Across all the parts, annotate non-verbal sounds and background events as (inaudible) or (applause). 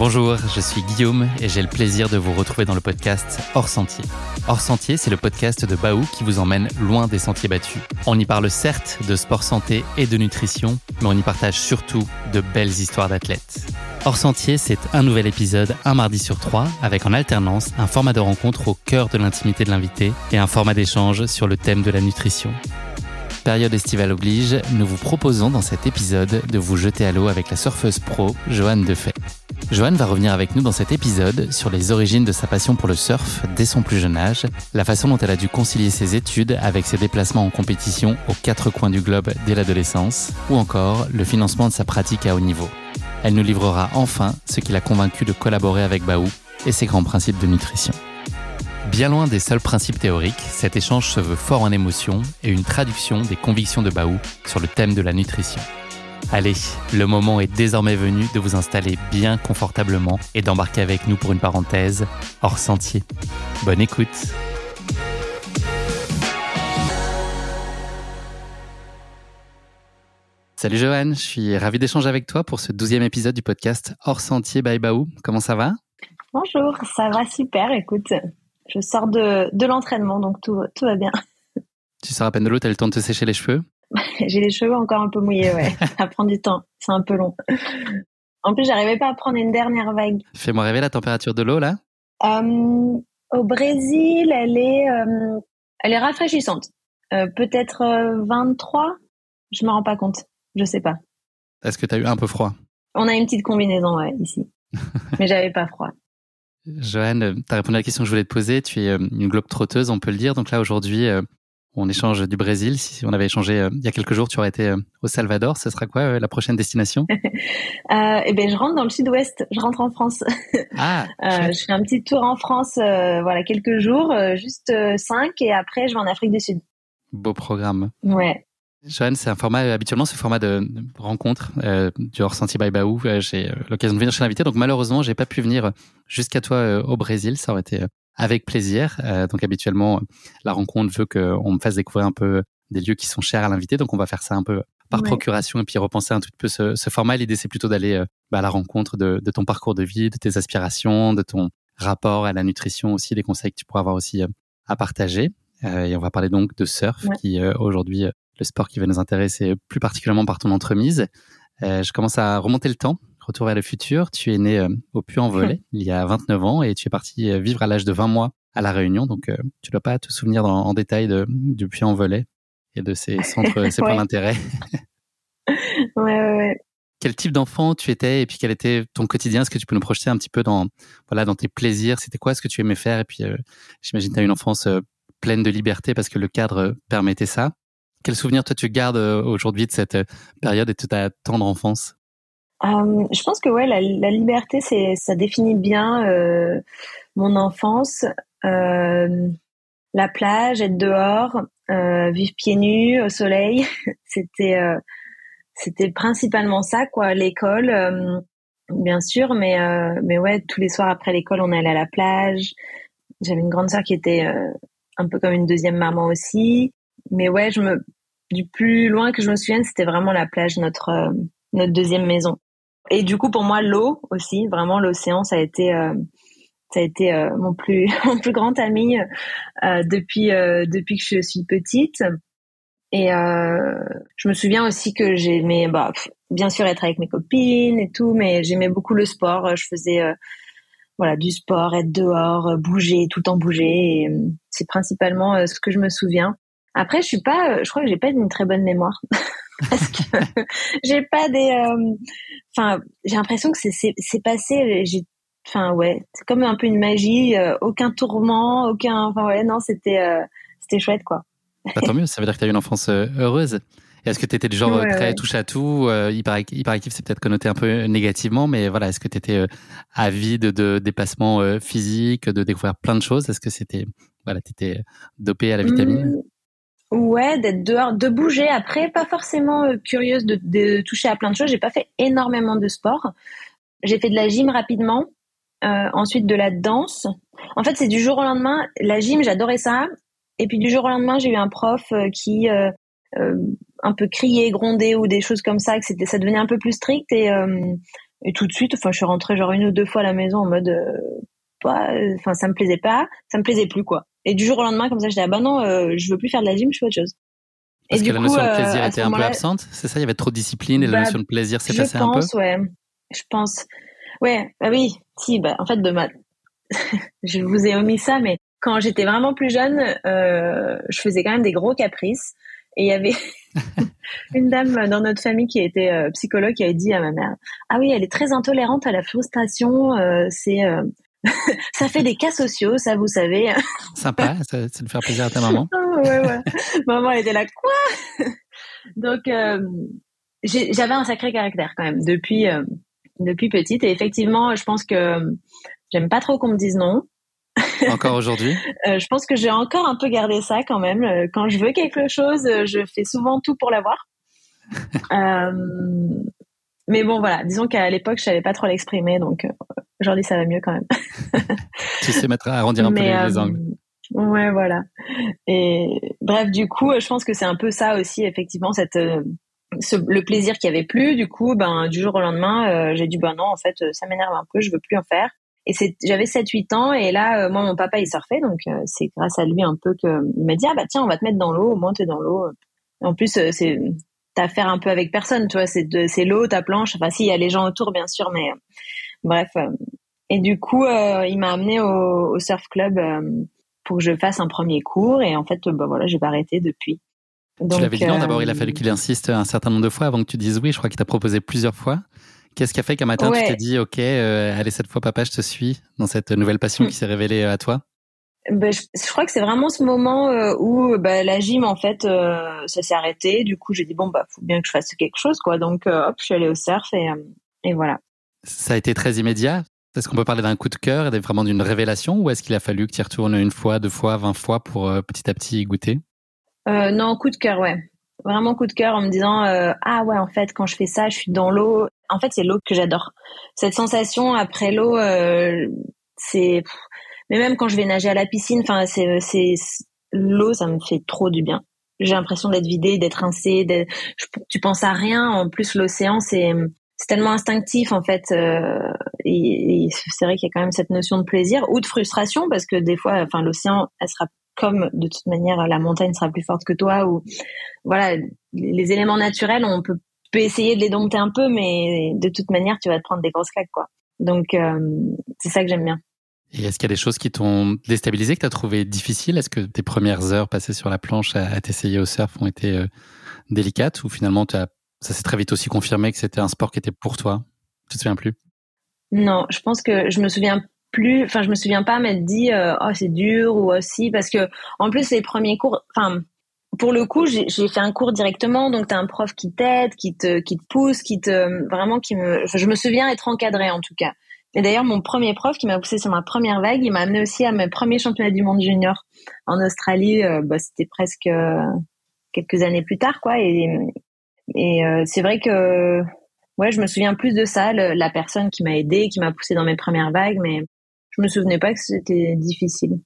Bonjour, je suis Guillaume et j'ai le plaisir de vous retrouver dans le podcast Hors Sentier. Hors Sentier, c'est le podcast de Baou qui vous emmène loin des sentiers battus. On y parle certes de sport santé et de nutrition, mais on y partage surtout de belles histoires d'athlètes. Hors Sentier, c'est un nouvel épisode un mardi sur trois, avec en alternance un format de rencontre au cœur de l'intimité de l'invité et un format d'échange sur le thème de la nutrition. Période estivale oblige, nous vous proposons dans cet épisode de vous jeter à l'eau avec la surfeuse pro Joanne Defay. Joanne va revenir avec nous dans cet épisode sur les origines de sa passion pour le surf dès son plus jeune âge, la façon dont elle a dû concilier ses études avec ses déplacements en compétition aux quatre coins du globe dès l'adolescence, ou encore le financement de sa pratique à haut niveau. Elle nous livrera enfin ce qui l'a convaincu de collaborer avec Baou et ses grands principes de nutrition. Bien loin des seuls principes théoriques, cet échange se veut fort en émotion et une traduction des convictions de Baou sur le thème de la nutrition. Allez, le moment est désormais venu de vous installer bien confortablement et d'embarquer avec nous pour une parenthèse hors sentier. Bonne écoute Salut Johan, je suis ravi d'échanger avec toi pour ce douzième épisode du podcast Hors Sentier by Baou. Comment ça va? Bonjour, ça va super, écoute, je sors de, de l'entraînement, donc tout, tout va bien. (laughs) Tu sors à peine de l'eau, t'as le temps de te sécher les cheveux? (laughs) J'ai les cheveux encore un peu mouillés, ouais. (laughs) ça prend du temps, c'est un peu long. En plus, j'arrivais pas à prendre une dernière vague. Fais-moi rêver la température de l'eau, là euh, Au Brésil, elle est, euh, elle est rafraîchissante. Euh, Peut-être 23 Je me rends pas compte, je sais pas. Est-ce que tu as eu un peu froid? On a une petite combinaison, ouais, ici. Mais j'avais pas froid. Joanne, tu as répondu à la question que je voulais te poser. Tu es une globe trotteuse, on peut le dire. Donc là, aujourd'hui, on échange du Brésil. Si on avait échangé il y a quelques jours, tu aurais été au Salvador. Ce sera quoi la prochaine destination? (laughs) Euh, Eh ben, je rentre dans le Sud-Ouest. Je rentre en France. (laughs) Ah. euh, je fais un petit tour en France, euh, voilà, quelques jours, juste cinq, et après, je vais en Afrique du Sud. Beau programme. Ouais. Joanne, c'est un format, habituellement, ce format de rencontre euh, du hors sentier by Baou. Euh, j'ai l'occasion de venir chez l'invité, donc malheureusement, j'ai pas pu venir jusqu'à toi euh, au Brésil. Ça aurait été avec plaisir. donc habituellement, la rencontre veut qu'on me fasse découvrir un peu des lieux qui sont chers à l'invité, donc on va faire ça un peu par Ouais. procuration et puis repenser un tout petit peu ce, ce format. L'idée, c'est plutôt d'aller bah, à la rencontre de, de ton parcours de vie, de tes aspirations, de ton rapport à la nutrition aussi, des conseils que tu pourras avoir aussi à partager. et on va parler donc de surf, Ouais. qui aujourd'hui le sport qui va nous intéresser plus particulièrement par ton entremise. Euh, je commence à remonter le temps, retour vers le futur. Tu es né euh, au Puy-en-Velay (laughs) il y a 29 ans et tu es parti euh, vivre à l'âge de 20 mois à La Réunion. Donc, euh, tu dois pas te souvenir dans- en détail de, du Puy-en-Velay et de ses centres, ses points Ouais. d'intérêt. (laughs) Ouais, ouais, ouais. Quel type d'enfant tu étais et puis quel était ton quotidien? Est-ce que tu peux nous projeter un petit peu dans, voilà, dans tes plaisirs? C'était quoi ce que tu aimais faire? Et puis, j'imagine que tu as une enfance pleine de liberté parce que le cadre permettait ça. Quel souvenir toi tu gardes euh, aujourd'hui de cette euh, période et de ta tendre enfance? Euh, je pense que ouais, la, la liberté, ça définit bien mon enfance. La plage, être dehors, vivre pieds nus au soleil, (laughs) c'était, c'était principalement ça, quoi. L'école, bien sûr, mais mais ouais, tous les soirs après l'école, on allait à la plage. J'avais une grande sœur qui était un peu comme une deuxième maman aussi. Mais ouais, je me, du plus loin que je me souvienne, c'était vraiment la plage, notre euh, notre deuxième maison. Et du coup, pour moi, l'eau aussi, vraiment l'océan, ça a été, euh, ça a été euh, mon plus, (laughs) mon plus grand ami euh, depuis, euh, depuis que je suis petite. Et euh, je me souviens aussi que j'aimais, bah, bien sûr, être avec mes copines et tout, mais j'aimais beaucoup le sport. Je faisais, voilà, du sport, être dehors, bouger, tout le temps bouger. C'est principalement ce que je me souviens. Après, je suis pas, euh, je crois que j'ai pas une très bonne mémoire (laughs) parce que (laughs) j'ai pas des, euh, enfin, j'ai l'impression que c'est passé. J'ai, enfin ouais, c'est comme un peu une magie. euh, aucun tourment, aucun, enfin ouais, non, c'était euh, c'était chouette quoi. bah, Tant mieux, ça veut dire que tu as eu une enfance euh, heureuse. Est-ce que tu étais du genre euh, Ouais, très ouais. touche à tout euh, hyper, hyperactif, c'est peut-être connoté un peu négativement, mais voilà, est-ce que tu étais avide de déplacements euh, physiques, de découvrir plein de choses? Est-ce que c'était, voilà, tu étais dopé à la vitamine? Mmh, Ouais, d'être dehors, de bouger. Après, pas forcément euh, curieuse de, de toucher à plein de choses. J'ai pas fait énormément de sport. J'ai fait de la gym rapidement, euh, ensuite de la danse. En fait, c'est du jour au lendemain. La gym, j'adorais ça. Et puis du jour au lendemain, j'ai eu un prof euh, qui euh, euh, un peu criait, grondait ou des choses comme ça, que c'était, ça devenait un peu plus strict. Et euh, et tout de suite, enfin, je suis rentrée genre une ou deux fois à la maison en mode, enfin, ça me plaisait pas, ça me plaisait plus quoi. Et du jour au lendemain, comme ça, j'étais ah bah non, je veux plus faire de la gym, je fais autre chose. Parce et que la notion de plaisir était un peu absente, c'est ça? Il y avait trop de discipline et la bah, notion de plaisir s'est passée un peu? Je pense, ouais. Je pense. Ouais, bah oui. Si, bah en fait, de ma, (laughs) je vous ai omis ça, mais quand j'étais vraiment plus jeune, euh, je faisais quand même des gros caprices. Et il y avait (laughs) une dame dans notre famille qui était euh, psychologue qui avait dit à ma mère Ah oui, elle est très intolérante à la frustration. Euh, c'est euh, (laughs) ça fait des cas sociaux, ça vous savez. Sympa, (laughs) ça, ça faire plaisir à ta maman. Ah ouais, ouais. maman, elle était là quoi? (laughs) Donc j'avais un sacré caractère quand même depuis depuis petite. Et effectivement, je pense que j'aime pas trop qu'on me dise non. Encore aujourd'hui? Euh, Je pense que j'ai encore un peu gardé ça quand même. Euh, quand je veux quelque chose, euh, je fais souvent tout pour l'avoir. Mais bon, voilà. Disons qu'à l'époque, je savais pas trop l'exprimer, donc aujourd'hui, ça va mieux quand même. (laughs) tu sais mettre à arrondir un peu les, angles. Ouais, voilà. Et bref, du coup, je pense que c'est un peu ça aussi, effectivement, cette le plaisir qui avait plus. Du coup, ben du jour au lendemain, j'ai dit ben non, en fait, ça m'énerve un peu, je veux plus en faire. Et c'est, j'avais 7-8 ans et là, euh, moi, mon papa, il surfait, donc euh, c'est grâce à lui un peu que il m'a dit ah bah tiens, on va te mettre dans l'eau, au moins t'es dans l'eau. En plus, euh, c'est t'as affaire un peu avec personne, tu vois, c'est c'est l'eau, ta planche. Enfin, si, il y a les gens autour, bien sûr, mais bref. et du coup, il m'a amené au, au, surf club pour que je fasse un premier cours et en fait, bah voilà, j'ai pas arrêté depuis. Donc, tu l'avais dit non, d'abord, il a fallu qu'il insiste un certain nombre de fois avant que tu dises oui. Je crois qu'il t'a proposé plusieurs fois. Qu'est-ce qui a fait qu'un matin tu t'es dit, ok, euh, allez cette fois papa, je te suis dans cette nouvelle passion qui s'est révélée euh, à toi? Ben, je, crois que c'est vraiment ce moment euh, où bah, la gym en fait ça s'est arrêté. Du coup j'ai dit bon bah faut bien que je fasse quelque chose quoi. Donc hop je suis allée au surf et, et voilà. Ça a été très immédiat. Est-ce qu'on peut parler d'un coup de cœur et vraiment d'une révélation ou est-ce qu'il a fallu que tu y retournes une fois, deux fois, vingt fois pour petit à petit y goûter? Non coup de cœur ouais vraiment coup de cœur en me disant ah ouais en fait quand je fais ça je suis dans l'eau en fait, c'est l'eau que j'adore. Cette sensation après l'eau, euh, c'est. Mais même quand je vais nager à la piscine, enfin, c'est, c'est l'eau, ça me fait trop du bien. J'ai l'impression d'être vidée, d'être rincée. Tu penses à rien. En plus, l'océan, c'est c'est tellement instinctif en fait. Euh, et, c'est vrai qu'il y a quand même cette notion de plaisir ou de frustration parce que des fois, enfin, l'océan, elle sera comme de toute manière la montagne sera plus forte que toi ou voilà les éléments naturels on peut peux essayer de les dompter un peu, mais de toute manière, tu vas te prendre des grosses claques, quoi. Donc, euh, c'est ça que j'aime bien. Et est-ce qu'il y a des choses qui t'ont déstabilisé, que tu as trouvé difficiles? Est-ce que tes premières heures passées sur la planche à, t'essayer au surf ont été euh, délicates? Ou finalement as, ça s'est très vite aussi confirmé que c'était un sport qui était pour toi? Tu te souviens plus? Non, je pense que je me souviens plus, enfin je me souviens pas m'être dit euh, oh c'est dur ou aussi parce que en plus les premiers cours, enfin pour le coup, j'ai fait un cours directement, donc tu as un prof qui t'aide, qui te, qui te pousse, qui te vraiment qui me. je me souviens être encadrée en tout cas. Et d'ailleurs, mon premier prof qui m'a poussé sur ma première vague, il m'a amené aussi à mes premiers championnats du monde junior en Australie. Euh, bah, C'était presque euh, quelques années plus tard, quoi. Et, et euh, c'est vrai que ouais, je me souviens plus de ça, la personne qui m'a aidé, qui m'a poussé dans mes premières vagues, mais je me souvenais pas que c'était difficile.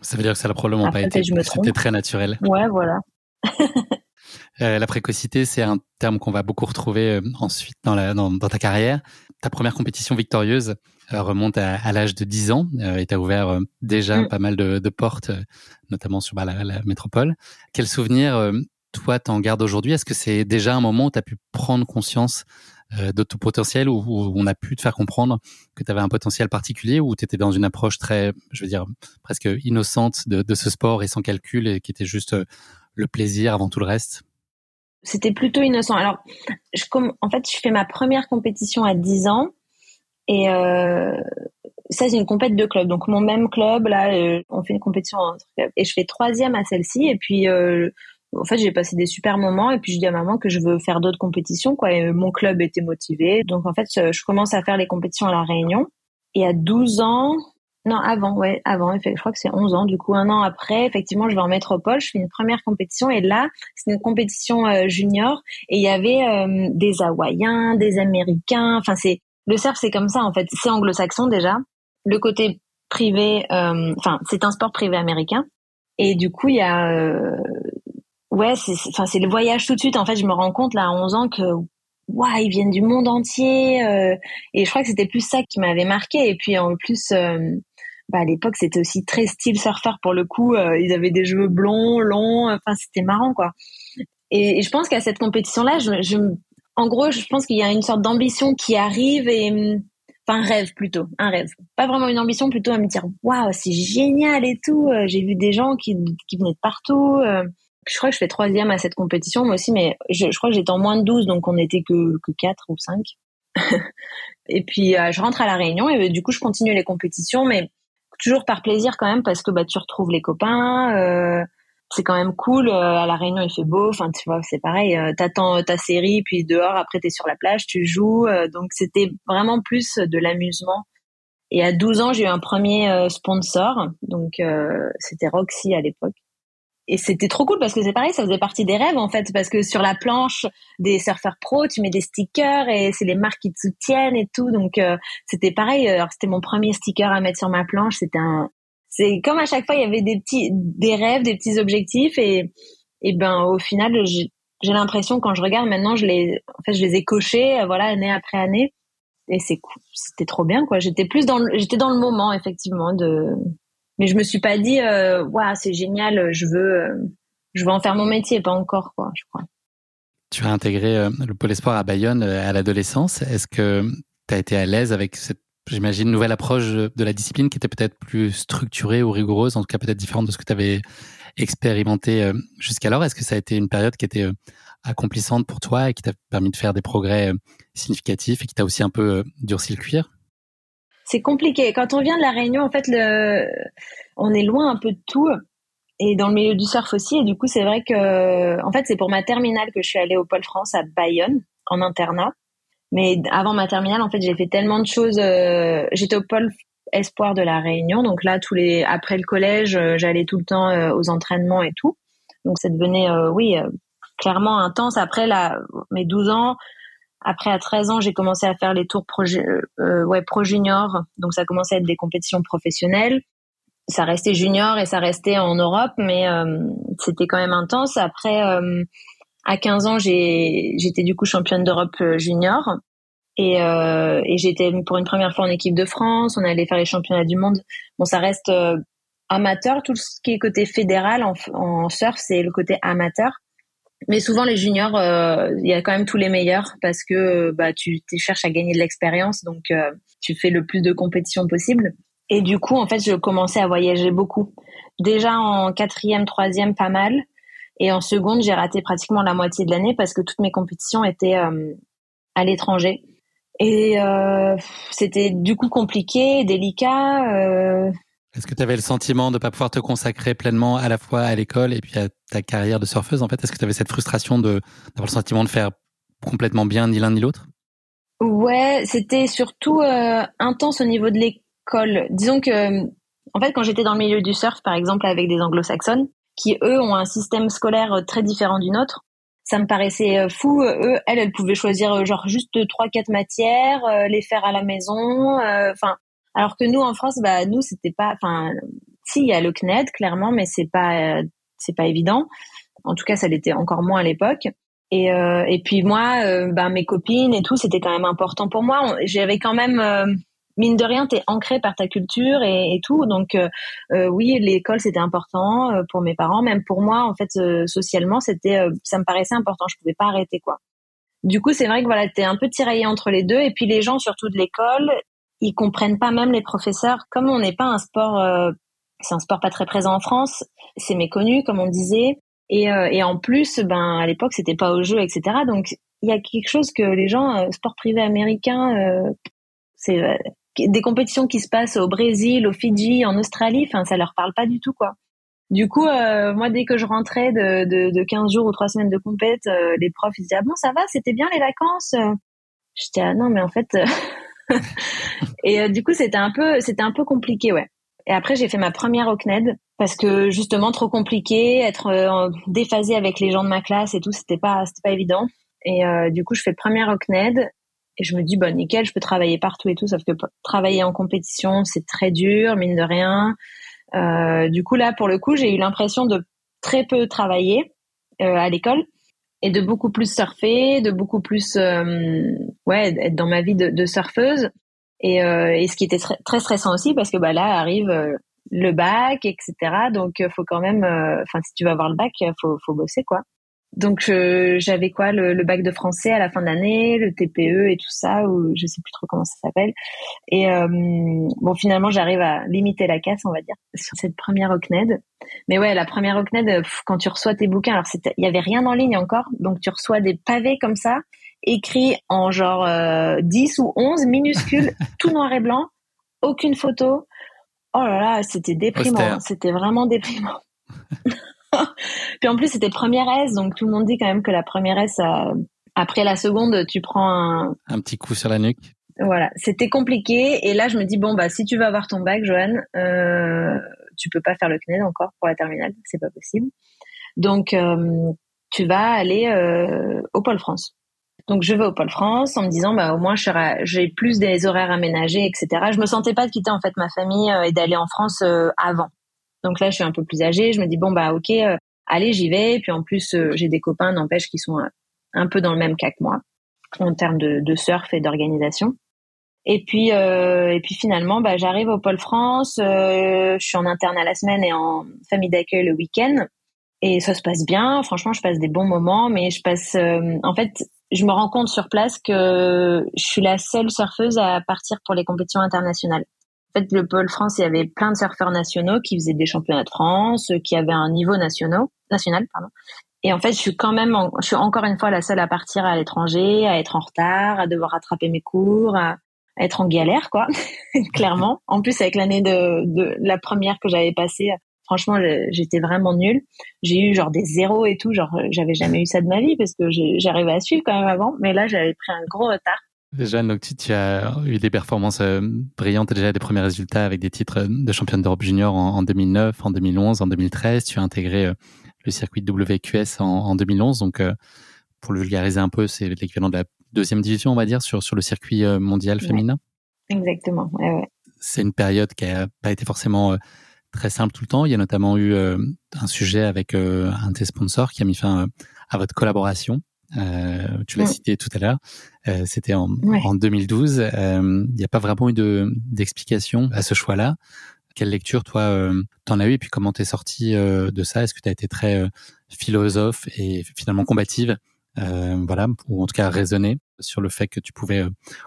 Ça veut dire que ça n'a probablement pas été. C'était très naturel. Ouais, voilà. (laughs) euh, la précocité, c'est un terme qu'on va beaucoup retrouver euh, ensuite dans, la, dans, dans, ta carrière. Ta première compétition victorieuse euh, remonte à, à l'âge de 10 ans et tu as ouvert déjà mm. pas mal de, de portes, notamment sur bah, la, la, métropole. Quel souvenir, toi, t'en gardes aujourd'hui? Est-ce que c'est déjà un moment où tu as pu prendre conscience de ton potentiel où, on a pu te faire comprendre que tu avais un potentiel particulier ou tu étais dans une approche très, je veux dire, presque innocente de, de ce sport et sans calcul et qui était juste le plaisir avant tout le reste? C'était plutôt innocent. Alors, je, en fait, je fais ma première compétition à 10 ans et euh, ça, c'est une compète de club. Donc, mon même club, là, euh, on fait une compétition et je fais troisième à celle-ci. Et puis, euh, en fait, j'ai passé des super moments et puis je dis à maman que je veux faire d'autres compétitions, quoi. Et mon club était motivé. Donc, en fait, je commence à faire les compétitions à La Réunion. Et à 12 ans, non, avant, ouais, avant, je crois que c'est 11 ans. Du coup, un an après, effectivement, je vais en métropole, je fais une première compétition et là, c'est une compétition euh, junior et il y avait euh, des Hawaïens, des Américains. Enfin, c'est le surf, c'est comme ça en fait. C'est anglo-saxon déjà. Le côté privé, euh, enfin, c'est un sport privé américain. Et du coup, il y a ouais, c'est enfin c'est le voyage tout de suite. En fait, je me rends compte là à 11 ans que waouh, ils viennent du monde entier. Euh, et je crois que c'était plus ça qui m'avait marqué. Et puis en plus, euh, bah, à l'époque, c'était aussi très style surfeur pour le coup. Euh, ils avaient des cheveux blonds, longs. Enfin, c'était marrant, quoi. Et, je pense qu'à cette compétition-là, je, je, en gros, je pense qu'il y a une sorte d'ambition qui arrive et enfin un rêve plutôt, un rêve. Pas vraiment une ambition, plutôt à me dire waouh, c'est génial et tout. J'ai vu des gens qui, qui venaient de partout je crois que je fais troisième à cette compétition, moi aussi, mais je, crois que j'étais en moins de 12, donc on n'était que, que 4 ou 5. (laughs) et puis, euh, je rentre à la Réunion et du coup, je continue les compétitions, mais toujours par plaisir quand même, parce que bah, tu retrouves les copains, euh, c'est quand même cool. Euh, à la Réunion, il fait beau, enfin, tu vois, c'est pareil, euh, t'attends ta série, puis dehors, après, t'es sur la plage, tu joues. donc, c'était vraiment plus de l'amusement. Et à 12 ans, j'ai eu un premier sponsor, donc c'était Roxy à l'époque et c'était trop cool parce que c'est pareil, ça faisait partie des rêves en fait, parce que sur la planche des surfeurs pro, tu mets des stickers et c'est les marques qui te soutiennent et tout, donc euh, c'était pareil. Alors c'était mon premier sticker à mettre sur ma planche, c'était un, c'est comme à chaque fois il y avait des petits, des rêves, des petits objectifs et et ben au final j'ai l'impression quand je regarde maintenant je les, en fait je les ai cochés, euh, voilà année après année et c'est cool, c'était trop bien quoi. J'étais plus dans, j'étais dans le moment effectivement de mais je me suis pas dit euh, waouh c'est génial je veux euh, je veux en faire mon métier. Pas encore quoi je crois. Tu as intégré euh, le pôle espoir à Bayonne à l'adolescence. Est-ce que tu as été à l'aise avec cette j'imagine nouvelle approche de la discipline qui était peut-être plus structurée ou rigoureuse en tout cas peut-être différente de ce que tu avais expérimenté jusqu'alors? Est-ce que ça a été une période qui était accomplissante pour toi et qui t'a permis de faire des progrès significatifs et qui t'a aussi un peu durci le cuir? C'est compliqué. Quand on vient de la Réunion, en fait, on est loin un peu de tout et dans le milieu du surf aussi. Et du coup, c'est vrai que, en fait, c'est pour ma terminale que je suis allée au Pôle France à Bayonne en internat. Mais avant ma terminale, en fait, j'ai fait tellement de choses. Euh, j'étais au Pôle Espoir de la Réunion, donc là, tous les après le collège, euh, j'allais tout le temps euh, aux entraînements et tout. Donc ça devenait, oui, clairement intense. Après là, mes 12 ans, après, à 13 ans, j'ai commencé à faire les tours pro, euh, euh, ouais, pro junior. Donc, ça commençait à être des compétitions professionnelles. Ça restait junior et ça restait en Europe, mais euh, c'était quand même intense. Après, euh, à 15 ans, j'étais du coup championne d'Europe junior. Et, et j'étais pour une première fois en équipe de France. On allait faire les championnats du monde. Bon, ça reste amateur. Tout ce qui est côté fédéral en, en surf, c'est le côté amateur. Mais souvent les juniors, euh, il y a quand même tous les meilleurs parce que bah tu cherches à gagner de l'expérience, donc euh, tu fais le plus de compétitions possible. Et du coup, en fait, je commençais à voyager beaucoup. Déjà en quatrième, troisième, pas mal. Et en seconde, j'ai raté pratiquement la moitié de l'année parce que toutes mes compétitions étaient euh, à l'étranger. Et c'était du coup compliqué, délicat. Est-ce que tu avais le sentiment de ne pas pouvoir te consacrer pleinement à la fois à l'école et puis à ta carrière de surfeuse en fait? Est-ce que tu avais cette frustration d'avoir le sentiment de faire complètement bien ni l'un ni l'autre? Ouais, c'était surtout euh, intense au niveau de l'école. Disons que en fait quand j'étais dans le milieu du surf par exemple avec des anglo-saxonnes qui eux ont un système scolaire très différent du nôtre, ça me paraissait euh, fou. Eux, elles, elles pouvaient choisir euh, genre juste trois, quatre matières, les faire à la maison. Enfin, alors que nous en France, bah nous c'était pas, enfin si il y a le CNED clairement, mais c'est pas c'est pas évident. En tout cas, ça l'était encore moins à l'époque. Et, euh, et puis moi, euh, bah, mes copines et tout, c'était quand même important pour moi. J'avais quand même, euh, mine de rien, t'es ancré par ta culture et, tout. Donc oui, l'école c'était important pour mes parents, même pour moi. En fait, socialement, c'était, ça me paraissait important. Je pouvais pas arrêter quoi. Du coup, c'est vrai que voilà, t'es un peu tiraillé entre les deux. Et puis les gens, surtout de l'école, ils comprennent pas même les professeurs. Comme on n'est pas un sport, euh, c'est un sport pas très présent en France, c'est méconnu comme on disait. Et, euh, et en plus, ben à l'époque c'était pas au jeu, etc. Donc il y a quelque chose que les gens, euh, sport privé américain, euh, c'est des compétitions qui se passent au Brésil, au Fidji, en Australie, enfin ça leur parle pas du tout quoi. Du coup, moi dès que je rentrais de, de, de 15 jours ou 3 semaines de compète, les profs ils disaient ah bon ça va, c'était bien les vacances. J'étais ah non mais en fait et euh, du coup, c'était un peu, c'était un peu compliqué, ouais. Et après, j'ai fait ma première au CNED parce que justement trop compliqué, être euh, déphasé avec les gens de ma classe et tout, c'était pas, c'était pas évident. Et euh, du coup, je fais première au CNED et je me dis bon nickel, je peux travailler partout et tout, sauf que travailler en compétition, c'est très dur, mine de rien. Euh, du coup là, pour le coup, j'ai eu l'impression de très peu travailler à l'école et de beaucoup plus surfer, de beaucoup plus ouais être dans ma vie de, de surfeuse. Et, et ce qui était très stressant aussi parce que bah là arrive le bac etc donc faut quand même enfin si tu vas avoir le bac faut faut bosser quoi donc j'avais quoi le, bac de français à la fin de l'année, le TPE et tout ça, ou je sais plus trop comment ça s'appelle. Et euh, bon, finalement, j'arrive à limiter la casse, on va dire, sur cette première OCNED. Mais ouais, la première OCNED, quand tu reçois tes bouquins, alors il y avait rien en ligne encore, donc tu reçois des pavés comme ça, écrits en genre euh, 10 ou 11 minuscules, (laughs) tout noir et blanc, aucune photo. Oh là là, c'était déprimant, c'était vraiment déprimant. (laughs) (laughs) Puis en plus, c'était première S, donc tout le monde dit quand même que la première S, euh, après la seconde, tu prends un... Un petit coup sur la nuque. Voilà, c'était compliqué. Et là, je me dis, bon, bah, si tu veux avoir ton bac, Johan, euh, tu peux pas faire le CNED encore pour la terminale, c'est pas possible. Donc, euh, tu vas aller euh, au Pôle France. Donc, je vais au Pôle France en me disant, bah, au moins, j'ai plus des horaires aménagés, etc. Je me sentais pas de quitter, en fait, ma famille et d'aller en France avant. Donc là, je suis un peu plus âgée. Je me dis bon bah ok, euh, allez, j'y vais. Et puis en plus, euh, j'ai des copains, n'empêche, qui sont euh, un peu dans le même cas que moi en termes de, surf et d'organisation. Et puis et puis finalement, bah, j'arrive au Pôle France. je suis en interne à la semaine et en famille d'accueil le week-end. Et ça se passe bien. Franchement, je passe des bons moments, mais je passe. en fait, je me rends compte sur place que je suis la seule surfeuse à partir pour les compétitions internationales. Fait, le pôle France, il y avait plein de surfeurs nationaux qui faisaient des championnats de France, qui avaient un niveau national, national, pardon. Et en fait, je suis quand même, je suis encore une fois la seule à partir à l'étranger, à être en retard, à devoir rattraper mes cours, à, être en galère, quoi, (laughs) clairement. En plus, avec l'année de, de la première que j'avais passée, franchement, j'étais vraiment nulle. J'ai eu genre des zéros et tout, genre j'avais jamais eu ça de ma vie parce que j'arrivais à suivre quand même avant, mais là j'avais pris un gros retard. Jeanne, donc tu, as eu des performances euh, brillantes, déjà des premiers résultats avec des titres de championne d'Europe junior en, 2009, en 2011, en 2013. Tu as intégré euh, le circuit WQS en, 2011. Donc, euh, pour le vulgariser un peu, c'est l'équivalent de la deuxième division, on va dire, sur, sur le circuit mondial féminin. Exactement. C'est une période qui a pas été forcément très simple tout le temps. Il y a notamment eu un sujet avec un de tes sponsors qui a mis fin à votre collaboration. Euh, tu l'as cité tout à l'heure. Euh, C'était en, en, 2012. Euh, il n'y a pas vraiment eu de d'explication à ce choix-là. Quelle lecture, toi, euh, t'en as eu et puis comment t'es sorti de ça? Est-ce que tu as été très philosophe et finalement combative voilà, ou en tout cas raisonner sur le fait que tu pouvais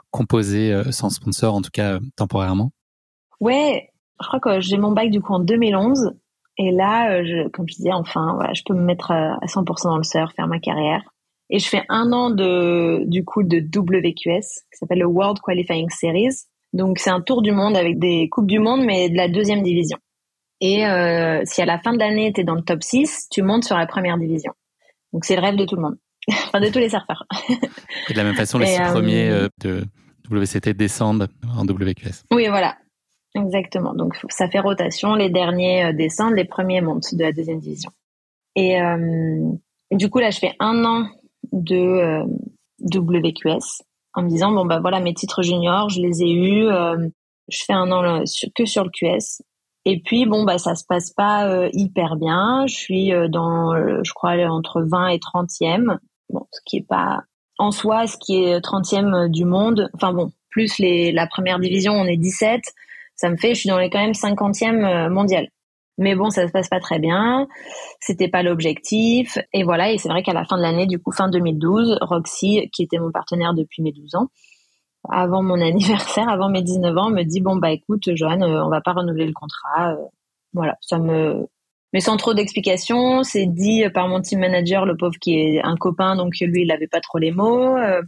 composer sans sponsor, en tout cas temporairement? Ouais, je crois que j'ai mon bac du coup en 2011. Et là, je, comme je disais, enfin, voilà, je peux me mettre à 100% dans le surf, faire ma carrière. Et je fais un an de, du coup, de WQS, qui s'appelle le World Qualifying Series. Donc, c'est un tour du monde avec des Coupes du Monde, mais de la deuxième division. Et euh, si à la fin de l'année, tu es dans le top 6, tu montes sur la première division. Donc, c'est le rêve de tout le monde. (laughs) enfin, de tous les surfeurs. (laughs) Et de la même façon, les six premiers euh, euh, de WCT descendent en WQS. Oui, voilà. Exactement. Donc, ça fait rotation. Les derniers descendent, les premiers montent de la deuxième division. Et du coup, là, je fais un an de euh, WQS en me disant bon bah voilà mes titres juniors je les ai eus euh, je fais un an que sur le QS et puis bon bah ça se passe pas euh, hyper bien. Je suis dans je crois entre 20 et 30e bon ce qui est pas en soi ce qui est 30e du monde. Enfin bon plus les la première division on est 17 ça me fait je suis dans les quand même 50e mondial mais bon, ça se passe pas très bien. C'était pas l'objectif. Et voilà. Et c'est vrai qu'à la fin de l'année, du coup, fin 2012, Roxy, qui était mon partenaire depuis mes 12 ans, avant mon (laughs) anniversaire, avant mes 19 ans, me dit, bon, bah, écoute, Joanne, euh, on va pas renouveler le contrat. Euh, voilà. Ça me, mais sans trop d'explications, c'est dit par mon team manager, le pauvre qui est un copain, donc lui, il avait pas trop les mots. Euh,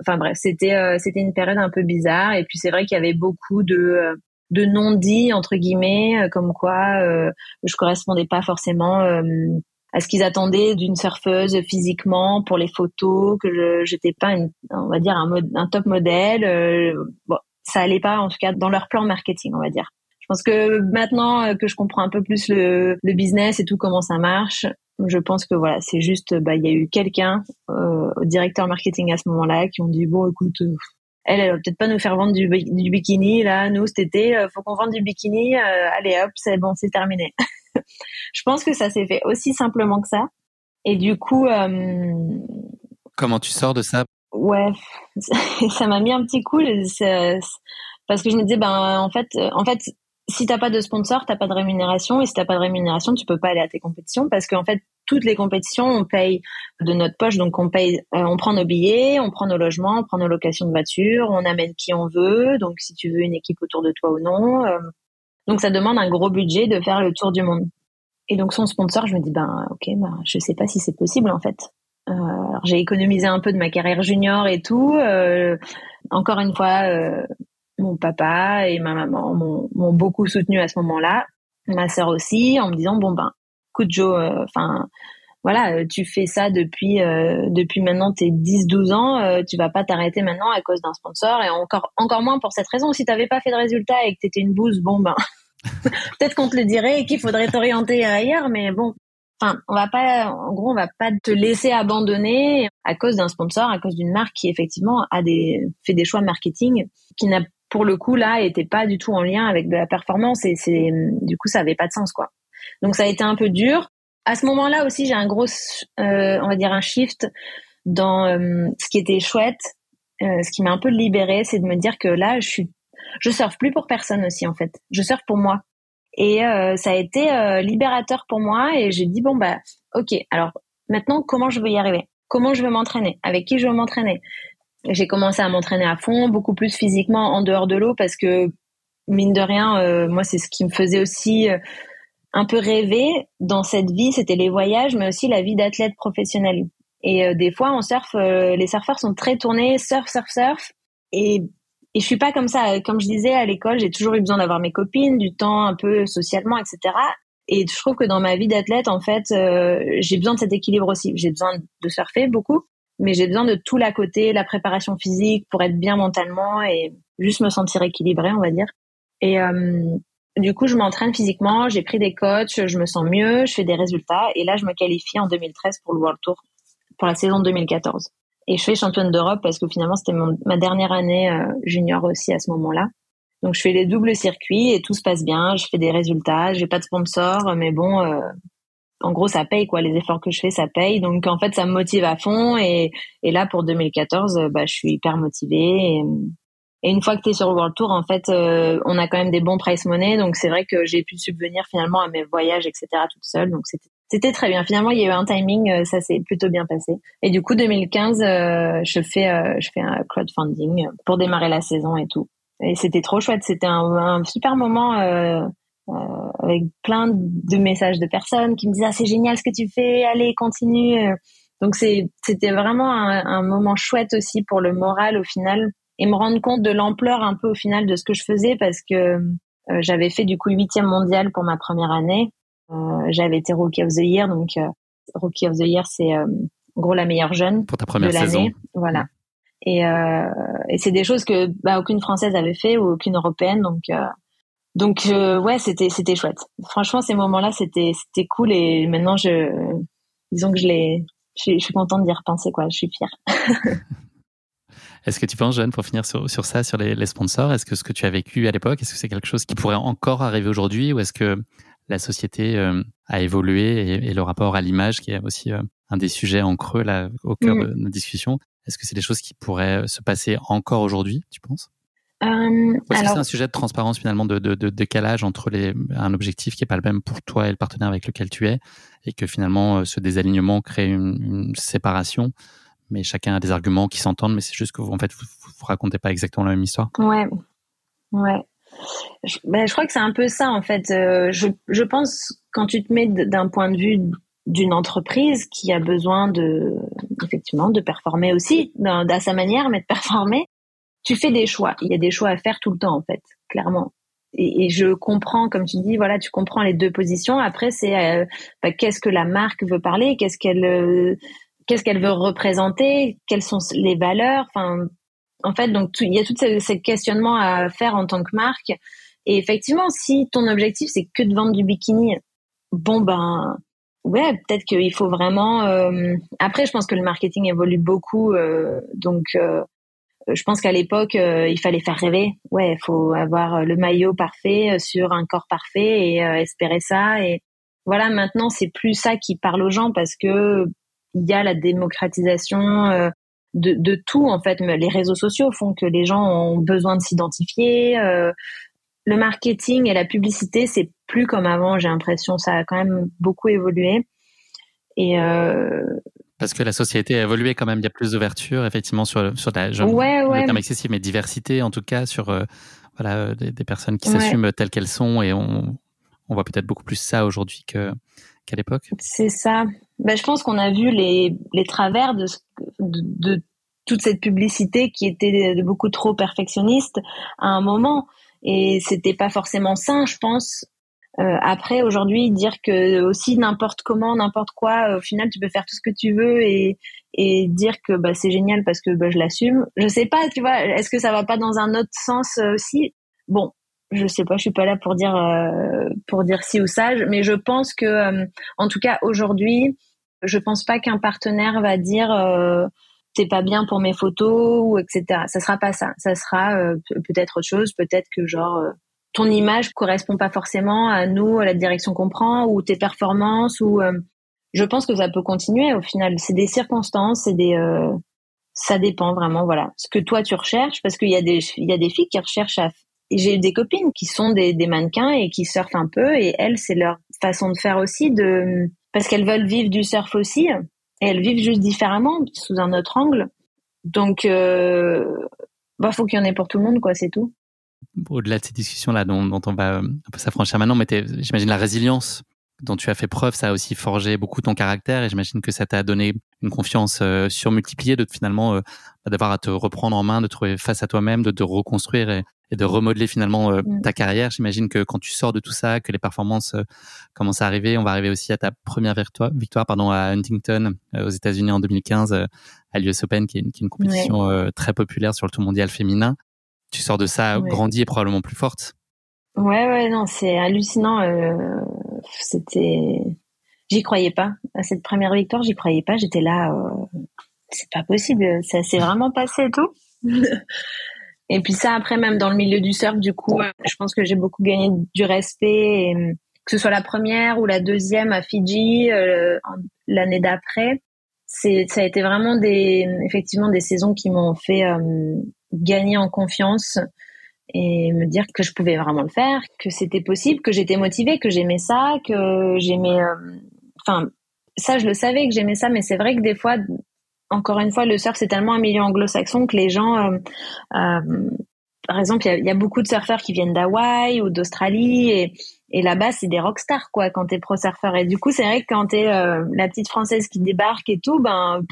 enfin bref, c'était c'était une période un peu bizarre. Et puis c'est vrai qu'il y avait beaucoup de de non-dits entre guillemets, euh, comme quoi euh, je correspondais pas forcément euh, à ce qu'ils attendaient d'une surfeuse physiquement pour les photos, que je j'étais pas, une, on va dire un, un top modèle. Euh, bon, ça allait pas en tout cas dans leur plan marketing, on va dire. Je pense que maintenant que je comprends un peu plus le, le business et tout comment ça marche, je pense que voilà, c'est juste, bah, il y a eu quelqu'un, euh, au directeur marketing à ce moment-là, qui ont dit bon, écoute, elle, elle va peut-être pas nous faire vendre du, bikini là. Nous, cet été, euh, faut qu'on vende du bikini. Euh, allez hop, c'est bon, c'est terminé. (laughs) je pense que ça s'est fait aussi simplement que ça. Et du coup, comment tu sors de ça? Ouais, (laughs) ça m'a mis un petit coup parce que je me disais ben en fait, en fait, si t'as pas de sponsor, t'as pas de rémunération, et si t'as pas de rémunération, tu peux pas aller à tes compétitions parce qu'en fait, toutes les compétitions, on paye de notre poche, donc on paye, euh, on prend nos billets, on prend nos logements, on prend nos locations de voiture, on amène qui on veut, donc si tu veux une équipe autour de toi ou non, euh, donc ça demande un gros budget de faire le tour du monde. Et donc son sponsor, je me dis ben ok, ben je sais pas si c'est possible en fait. Euh, j'ai économisé un peu de ma carrière junior et tout. Euh, encore une fois, mon papa et ma maman m'ont beaucoup soutenu à ce moment-là, ma sœur aussi, en me disant bon ben, écoute Joe, euh, enfin voilà, euh, tu fais ça depuis euh, depuis maintenant tes 10-12 ans, tu vas pas t'arrêter maintenant à cause d'un sponsor et encore encore moins pour cette raison. Si t'avais pas fait de résultat et que t'étais une bouse, bon ben (laughs) peut-être qu'on te le dirait et qu'il faudrait t'orienter ailleurs, mais bon, enfin, on va pas, en gros, on va pas te laisser abandonner à cause d'un sponsor, à cause d'une marque qui effectivement a des fait des choix marketing qui n'a pour le coup là était pas du tout en lien avec de la performance et c'est du coup ça avait pas de sens quoi. Donc ça a été un peu dur. À ce moment-là aussi j'ai un gros euh, on va dire un shift dans euh, ce qui était chouette, euh, ce qui m'a un peu libérée, c'est de me dire que là je suis je surfe plus pour personne aussi en fait. Je surfe pour moi. Et ça a été libérateur pour moi et j'ai dit bon bah OK, alors maintenant comment je veux y arriver? Comment je veux m'entraîner? Avec qui je veux m'entraîner? J'ai commencé à m'entraîner à fond, beaucoup plus physiquement en dehors de l'eau parce que mine de rien, euh, moi c'est ce qui me faisait aussi euh, un peu rêver dans cette vie, c'était les voyages, mais aussi la vie d'athlète professionnel. Et euh, des fois en surf, les surfeurs sont très tournés surf, surf, surf, et et je suis pas comme ça. Comme je disais à l'école, j'ai toujours eu besoin d'avoir mes copines, du temps un peu socialement, etc. Et je trouve que dans ma vie d'athlète, en fait, j'ai besoin de cet équilibre aussi. J'ai besoin de surfer beaucoup, mais j'ai besoin de tout l'à côté, la préparation physique pour être bien mentalement et juste me sentir équilibrée, on va dire. Et euh, du coup, je m'entraîne physiquement, j'ai pris des coachs, je me sens mieux, je fais des résultats et là, je me qualifie en 2013 pour le World Tour pour la saison 2014. Et je fais championne d'Europe parce que finalement, c'était ma dernière année euh, junior aussi à ce moment-là. Donc, je fais les doubles circuits et tout se passe bien. Je fais des résultats. J'ai pas de sponsor, mais bon, euh, en gros, ça paye quoi. Les efforts que je fais, ça paye. Donc en fait, ça me motive à fond. Et, et là, pour 2014, euh, bah, je suis hyper motivée. Et, une fois que tu es sur World Tour, en fait, euh, on a quand même des bons price money. Donc c'est vrai que j'ai pu subvenir finalement à mes voyages, etc. toute seule. Donc c'était très bien. Finalement, il y a eu un timing, euh, ça s'est plutôt bien passé. Et du coup, 2015, je fais je fais un crowdfunding pour démarrer la saison et tout. Et c'était trop chouette. C'était un, un, super moment. Euh, avec plein de messages de personnes qui me disaient ah, c'est génial ce que tu fais, allez continue. Donc c'était vraiment un, un, moment chouette aussi pour le moral au final et me rendre compte de l'ampleur un peu au final de ce que je faisais parce que euh, j'avais fait du coup huitième mondial pour ma première année. Euh, j'avais été Rookie of the Year donc euh, Rookie of the Year c'est en gros la meilleure jeune pour ta première de l'année. Voilà. Et, et c'est des choses que bah, aucune française avait fait ou aucune européenne donc donc euh, ouais, c'était c'était chouette. Franchement, ces moments-là, c'était c'était cool et maintenant je disons que je l'ai je, suis contente d'y repenser quoi, je suis fière. (laughs) Est-ce que tu penses, Jeanne, pour finir sur, sur ça, sur les, les sponsors, est-ce que ce que tu as vécu à l'époque, est-ce que c'est quelque chose qui pourrait encore arriver aujourd'hui ou est-ce que la société euh, a évolué et, le rapport à l'image, qui est aussi euh, un des sujets en creux là, au cœur mm. de nos discussions, est-ce que c'est des choses qui pourraient se passer encore aujourd'hui, tu penses? Euh, c'est un sujet de transparence finalement, de, de, de, décalage entre les, un objectif qui est pas le même pour toi et le partenaire avec lequel tu es, et que finalement euh, ce désalignement crée une, une séparation, mais chacun a des arguments qui s'entendent, mais c'est juste que vous, en fait, vous, vous, racontez pas exactement la même histoire. Ouais, ouais. Je, ben, je crois que c'est un peu ça en fait. Euh, je, je pense quand tu te mets d'un point de vue d'une entreprise qui a besoin de effectivement de performer aussi à sa manière mais de performer tu fais des choix. Il y a des choix à faire tout le temps, en fait, clairement. Et, je comprends, comme tu dis, voilà, tu comprends les deux positions. Après, c'est euh, bah, qu'est-ce que la marque veut parler, qu'est-ce qu'elle, euh, qu'est-ce qu'elle veut représenter, quelles sont les valeurs. Enfin, en fait, donc il y a tout ces, ces questionnements à faire en tant que marque. Et effectivement, si ton objectif c'est que de vendre du bikini, bon ben ouais, peut-être qu'il faut vraiment. Euh, après, je pense que le marketing évolue beaucoup, donc je pense qu'à l'époque, euh, il fallait faire rêver. Ouais, il faut avoir le maillot parfait euh, sur un corps parfait et euh, espérer ça. Et voilà, maintenant c'est plus ça qui parle aux gens parce que il y a la démocratisation euh, de, de, tout en fait. Les réseaux sociaux font que les gens ont besoin de s'identifier. Euh, le marketing et la publicité, c'est plus comme avant. J'ai l'impression ça a quand même beaucoup évolué. Et euh, parce que la société a évolué quand même. Il y a plus d'ouverture, effectivement, sur sur la je, ouais, ouais. le terme excessif, mais diversité en tout cas sur euh, voilà des, des, personnes qui s'assument telles qu'elles sont et on on voit peut-être beaucoup plus ça aujourd'hui que qu'à l'époque. C'est ça. Ben, je pense qu'on a vu les, les travers de, de, de, toute cette publicité qui était beaucoup trop perfectionniste à un moment. Et c'était pas forcément sain, je pense. Euh, après, aujourd'hui, dire que aussi n'importe comment, n'importe quoi, au final, tu peux faire tout ce que tu veux et, et dire que bah, c'est génial parce que bah, je l'assume. Je sais pas, tu vois, est-ce que ça va pas dans un autre sens aussi? Bon, je sais pas, je suis pas là pour dire euh, pour dire si ou ça, mais je pense que euh, en tout cas aujourd'hui, je pense pas qu'un partenaire va dire euh, t'es pas bien pour mes photos ou etc. Ça sera pas ça. Ça sera euh, peut-être autre chose, peut-être que genre ton image correspond pas forcément à nous, à la direction qu'on prend ou tes performances ou je pense que ça peut continuer au final. C'est des circonstances, c'est des ça dépend vraiment voilà. Ce que toi tu recherches parce qu'il y a des il y a des filles qui recherchent à j'ai des copines qui sont des, des, mannequins et qui surfent un peu et elles c'est leur façon de faire aussi de parce qu'elles veulent vivre du surf aussi et elles vivent juste différemment sous un autre angle. Donc euh, bah faut qu'il y en ait pour tout le monde quoi c'est tout au-delà de ces discussions là dont, dont on va un peu s'affranchir maintenant mais j'imagine la résilience dont tu as fait preuve, ça a aussi forgé beaucoup ton caractère et j'imagine que ça t'a donné une confiance euh, surmultipliée de finalement euh, d'avoir à te reprendre en main, de trouver face à toi-même, de te reconstruire et, et de remodeler finalement euh, mm. ta carrière. J'imagine que quand tu sors de tout ça, que les performances euh, commencent à arriver, on va arriver aussi à ta première victoire, victoire pardon, à Huntington euh, aux États-Unis en 2015 à l'US Open, qui est une, qui est une compétition très populaire sur le tour mondial féminin. Tu sors de ça grandi et probablement plus forte. Ouais, ouais, non, c'est hallucinant. C'était, j'y croyais pas à cette première victoire, j'y croyais pas. J'étais là, c'est pas possible, ça s'est vraiment passé et tout. (laughs) Et puis ça, après, même dans le milieu du surf, du coup, je pense que j'ai beaucoup gagné du respect, que ce soit la première ou la deuxième à Fidji euh, l'année d'après. C'est, ça a été vraiment des, effectivement, des saisons qui m'ont fait euh, gagner en confiance et me dire que je pouvais vraiment le faire, que c'était possible, que j'étais motivée, que j'aimais ça, que j'aimais, euh, enfin, ça, je le savais que j'aimais ça, mais c'est vrai que des fois, encore une fois, le surf, c'est tellement un milieu anglo-saxon que les gens, euh, euh, par exemple, il y a, beaucoup de surfeurs qui viennent d'Hawaï ou d'Australie et, et là-bas, c'est des rockstars, quoi, quand t'es pro-surfeur. Et du coup, c'est vrai que quand t'es euh, la petite française qui débarque et tout, ben, on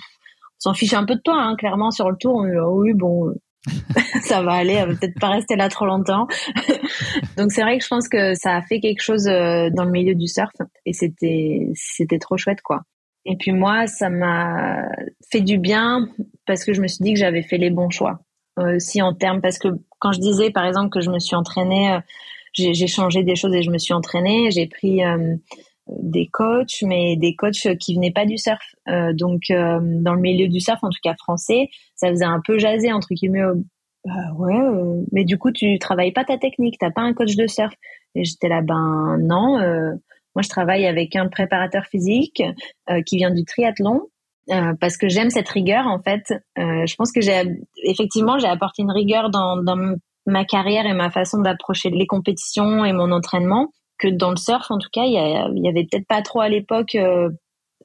s'en fiche un peu de toi, hein, clairement, sur le tour. On oh oui, bon, (laughs) ça va aller, elle va peut-être pas rester là trop longtemps. (laughs) Donc c'est vrai que je pense que ça a fait quelque chose euh, dans le milieu du surf et c'était c'était trop chouette quoi. Et puis moi, ça m'a fait du bien parce que je me suis dit que j'avais fait les bons choix. Euh, aussi en termes, parce que quand je disais par exemple que je me suis entraînée, euh, j'ai changé des choses et je me suis entraînée, j'ai pris des coachs, mais des coachs qui venaient pas du surf. Donc dans le milieu du surf, en tout cas français, ça faisait un peu jaser entre guillemets. Bah ouais, mais du coup tu travailles pas ta technique, t'as pas un coach de surf. Et j'étais là, ben non. Moi, je travaille avec un préparateur physique euh, qui vient du triathlon euh, parce que j'aime cette rigueur en fait. Euh, je pense que j'ai effectivement j'ai apporté une rigueur dans, dans ma carrière et ma façon d'approcher les compétitions et mon entraînement que dans le surf en tout cas il y, y avait peut-être pas trop à l'époque. Euh,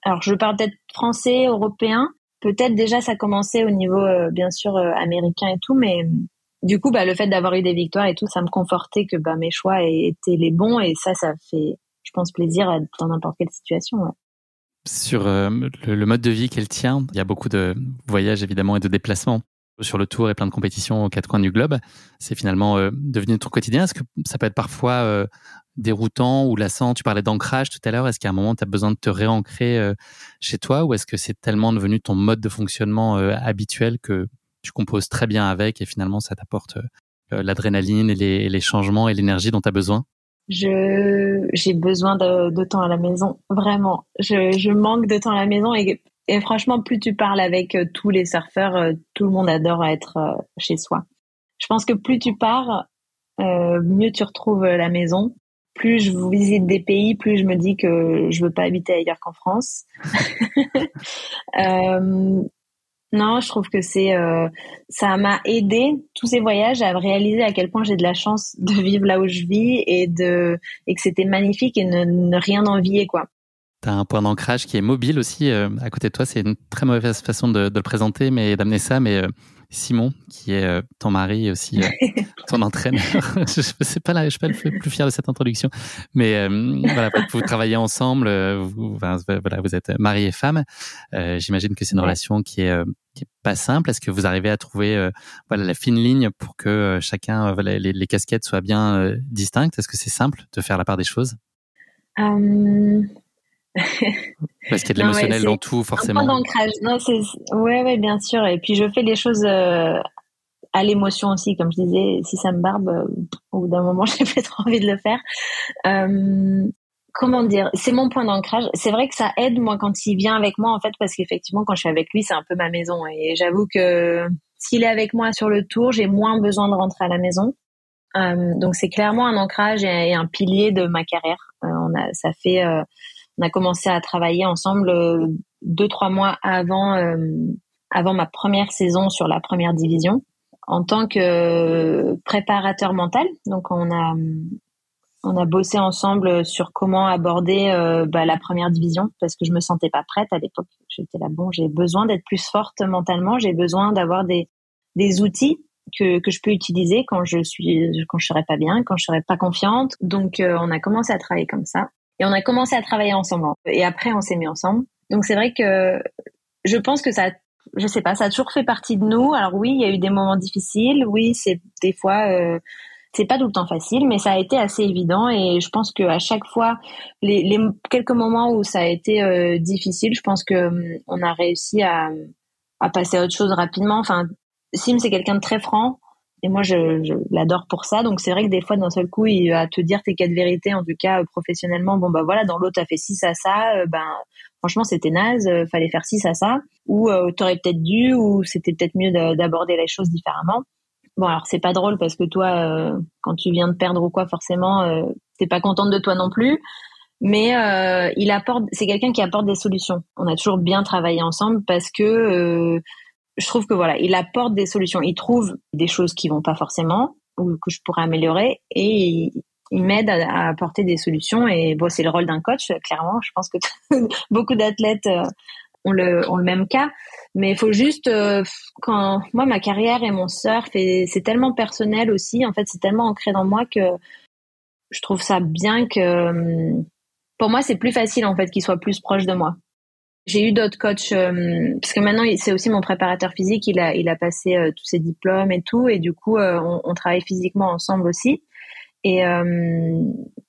alors je parle peut-être français, européen. Peut-être déjà ça commençait au niveau bien sûr américain et tout, mais du coup bah le fait d'avoir eu des victoires et tout ça me confortait que bah mes choix étaient les bons et ça ça fait je pense, plaisir dans n'importe quelle situation. Sur euh, le, mode de vie qu'elle tient, il y a beaucoup de voyages évidemment et de déplacements sur le tour et plein de compétitions aux quatre coins du globe. C'est finalement euh, devenu ton quotidien. Est-ce que ça peut être parfois euh, déroutant ou lassant? Tu parlais d'ancrage tout à l'heure. Est-ce qu'à un moment, tu as besoin de te réancrer chez toi? Ou est-ce que c'est tellement devenu ton mode de fonctionnement habituel que tu composes très bien avec et finalement ça t'apporte l'adrénaline et les, les changements et l'énergie dont tu as besoin? Je j'ai besoin de, de, temps à la maison vraiment je, je manque de temps à la maison et, et franchement plus tu parles avec euh, tous les surfeurs euh, tout le monde adore être euh, chez soi je pense que plus tu pars mieux tu retrouves la maison plus je visite des pays, plus je me dis que je veux pas habiter ailleurs qu'en France. (laughs) non, je trouve que c'est ça m'a aidé tous ces voyages à réaliser à quel point j'ai de la chance de vivre là où je vis et de et que c'était magnifique et ne, ne rien envier quoi. Tu as un point d'ancrage qui est mobile aussi euh, à côté de toi. C'est une très mauvaise façon de, de le présenter, mais d'amener ça. Mais euh, Simon, qui est euh, ton mari et aussi (laughs) ton entraîneur, (laughs) je ne sais pas là, je suis pas le plus fier de cette introduction, mais voilà, vous travaillez ensemble, vous, voilà, vous êtes mari et femme. J'imagine que c'est une relation qui est, qui est pas simple. Est-ce que vous arrivez à trouver voilà la fine ligne pour que chacun les, les, casquettes soient bien distinctes? Est-ce que c'est simple de faire la part des choses? Parce qu'il y a de l'émotionnel dans tout, forcément. Un d'ancrage. Non, ouais, ouais, bien sûr. Et puis je fais les choses euh, à l'émotion aussi, comme je disais. Si ça me barbe, euh, au bout d'un moment, (laughs) j'ai pas trop envie de le faire. Euh, comment dire? C'est mon point d'ancrage. C'est vrai que ça aide moi quand il vient avec moi, en fait, parce qu'effectivement, quand je suis avec lui, c'est un peu ma maison. Et j'avoue que s'il est avec moi sur le tour, j'ai moins besoin de rentrer à la maison. donc c'est clairement un ancrage et, un pilier de ma carrière. on a, ça fait on a commencé à travailler ensemble euh, deux trois mois avant euh, avant ma première saison sur la première division en tant que préparateur mental. Donc on a on a bossé ensemble sur comment aborder euh, bah, la première division parce que je me sentais pas prête à l'époque. J'étais là bon, j'ai besoin d'être plus forte mentalement, j'ai besoin d'avoir des des outils que, que je peux utiliser quand je suis quand je serais pas bien, quand je serais pas confiante. Donc on a commencé à travailler comme ça. Et on a commencé à travailler ensemble. Et après, on s'est mis ensemble. Donc c'est vrai que je pense que ça, je sais pas, ça a toujours fait partie de nous. Alors oui, il y a eu des moments difficiles. Oui, c'est des fois, euh, c'est pas tout le temps facile, mais ça a été assez évident. Et je pense que à chaque fois, les, les quelques moments où ça a été euh, difficile, je pense que hum, on a réussi à, à passer à autre chose rapidement. Enfin, Sim, c'est quelqu'un de très franc. Et moi, je, je l'adore pour ça. Donc, c'est vrai que des fois, d'un seul coup, il va te dire tes quatre vérités, en tout cas, euh, professionnellement. Bon, bah voilà, dans l'autre, t'as fait ci, ça, ça. Euh, ben, franchement, c'était naze. Euh, fallait faire ci, ça, ça. Ou euh, t'aurais peut-être dû, ou c'était peut-être mieux d'aborder les choses différemment. Bon, alors, c'est pas drôle parce que toi, quand tu viens de perdre ou quoi, forcément, t'es pas contente de toi non plus. Mais il apporte, c'est quelqu'un qui apporte des solutions. On a toujours bien travaillé ensemble parce que je trouve que voilà, il apporte des solutions. Il trouve des choses qui vont pas forcément ou que je pourrais améliorer et il, m'aide à, apporter des solutions. Et bon, c'est le rôle d'un coach, clairement. Je pense que (laughs) beaucoup d'athlètes euh, ont le, même cas. Mais il faut juste, euh, quand moi, ma carrière et mon surf, c'est tellement personnel aussi. En fait, c'est tellement ancré dans moi que je trouve ça bien que, hum, pour moi, c'est plus facile en fait qu'il soit plus proche de moi. J'ai eu d'autres coachs euh, parce que maintenant c'est aussi mon préparateur physique. Il a il a passé euh, tous ses diplômes et tout et du coup euh, on, on, travaille physiquement ensemble aussi et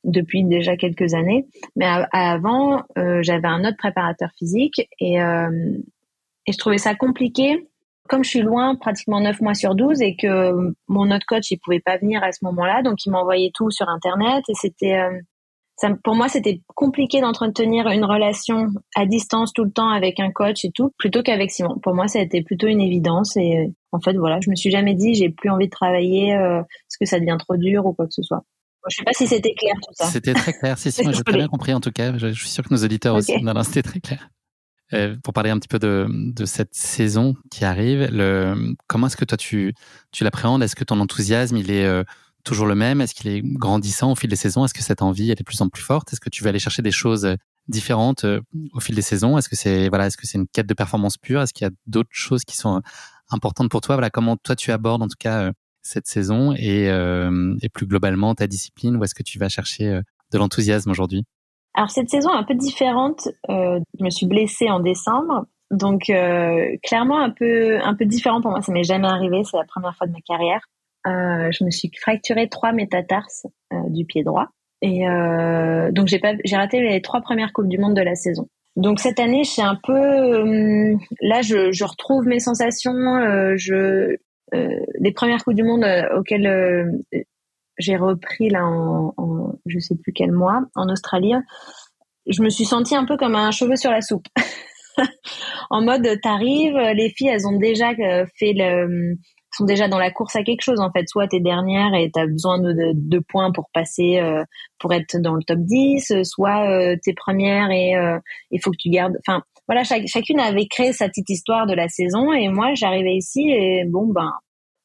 depuis déjà quelques années. Mais avant j'avais un autre préparateur physique et et je trouvais ça compliqué. Comme je suis loin, pratiquement 9 mois sur 12 et que mon autre coach il pouvait pas venir à ce moment-là, donc il m'envoyait tout sur internet et c'était pour moi, c'était compliqué d'entretenir une relation à distance tout le temps avec un coach et tout, plutôt qu'avec Simon. Pour moi, ça a été plutôt une évidence. Et en fait, voilà, je me suis jamais dit, j'ai plus envie de travailler euh, parce que ça devient trop dur ou quoi que ce soit. Je sais pas si c'était clair tout ça. C'était très clair. Si, si, (laughs) moi j'ai très bien compris en tout cas. Je, suis sûr que nos auditeurs aussi. Non, non, c'était très clair. Euh, pour parler un petit peu de, de cette saison qui arrive, le, comment est-ce que toi tu, tu l'appréhendes? Est-ce que ton enthousiasme il est euh, toujours le même? Est-ce qu'il est grandissant au fil des saisons? Est-ce que cette envie elle est de plus en plus forte? Est-ce que tu vas aller chercher des choses euh, différentes euh, au fil des saisons? Est-ce que c'est voilà, est-ce que c'est une quête de performance pure? Est-ce qu'il y a d'autres choses qui sont euh, importantes pour toi? Voilà, comment toi tu abordes en tout cas cette saison et, et plus globalement ta discipline? Où est-ce que tu vas chercher de l'enthousiasme aujourd'hui? Alors cette saison est un peu différente. je me suis blessée en décembre. Donc clairement un peu un peu différent pour moi, ça m'est jamais arrivé, c'est la première fois de ma carrière. Euh, je me suis fracturé trois métatarses euh, du pied droit. Et euh, donc j'ai pas, j'ai raté les trois premières coupes du monde de la saison. Donc cette année, suis un peu, là, je, je, retrouve mes sensations. je, les premières coupes du monde auxquelles j'ai repris là en, en, je sais plus quel mois en Australie, je me suis sentie un peu comme un cheveu sur la soupe. (laughs) en mode, t'arrives, les filles, elles ont déjà fait le sont déjà dans la course à quelque chose en fait. Soit tu es dernière et tu as besoin de points pour passer, euh, pour être dans le top 10, soit euh, tu première et il faut que tu gardes... Enfin voilà, chacune avait créé sa petite histoire de la saison et moi j'arrivais ici et bon ben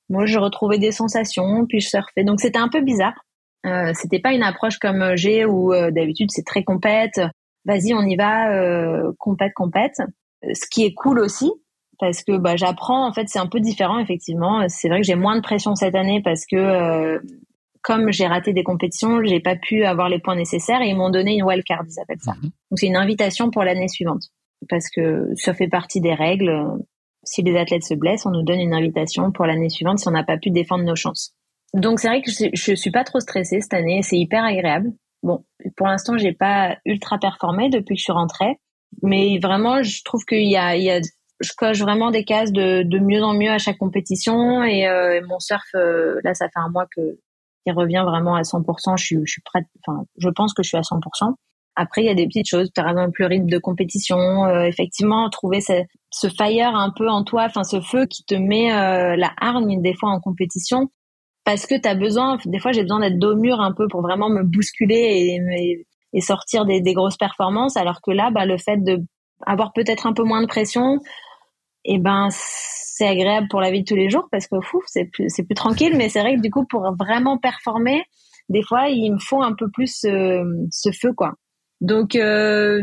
moi je retrouvais des sensations puis je surfais. Donc c'était un peu bizarre. Euh, c'était pas une approche comme j'ai où d'habitude c'est très compète. Vas-y, on y va, euh, compète, compète. Ce qui est cool aussi, parce que bah, j'apprends. En fait, c'est un peu différent effectivement. C'est vrai que j'ai moins de pression cette année parce que euh, comme j'ai raté des compétitions, j'ai pas pu avoir les points nécessaires et ils m'ont donné une wildcard, ils appellent ça. Mhm. Donc c'est une invitation pour l'année suivante parce que ça fait partie des règles. Si les athlètes se blessent, on nous donne une invitation pour l'année suivante si on n'a pas pu défendre nos chances. Donc c'est vrai que je, je suis pas trop stressée cette année, c'est hyper agréable. Bon, pour l'instant, j'ai pas ultra performé depuis que je suis rentrée, mais vraiment, je trouve qu'il y a, il y a je coche vraiment des cases de, de mieux en mieux à chaque compétition et, euh, mon surf euh, là ça fait un mois que il revient vraiment à 100% je suis je suis prête enfin je pense que je suis à 100% après il y a des petites choses par exemple le rythme de compétition euh, effectivement trouver ce, ce fire un peu en toi enfin ce feu qui te met la hargne des fois en compétition. Parce que tu as besoin des fois j'ai besoin d'être dos mur un peu pour vraiment me bousculer et, et sortir des, des, grosses performances. Alors que là bah le fait de avoir peut-être un peu moins de pression et eh ben c'est agréable pour la vie de tous les jours parce que fou, c'est plus plus tranquille. Mais c'est vrai que du coup pour vraiment performer des fois il me faut un peu plus ce, feu quoi. Donc euh,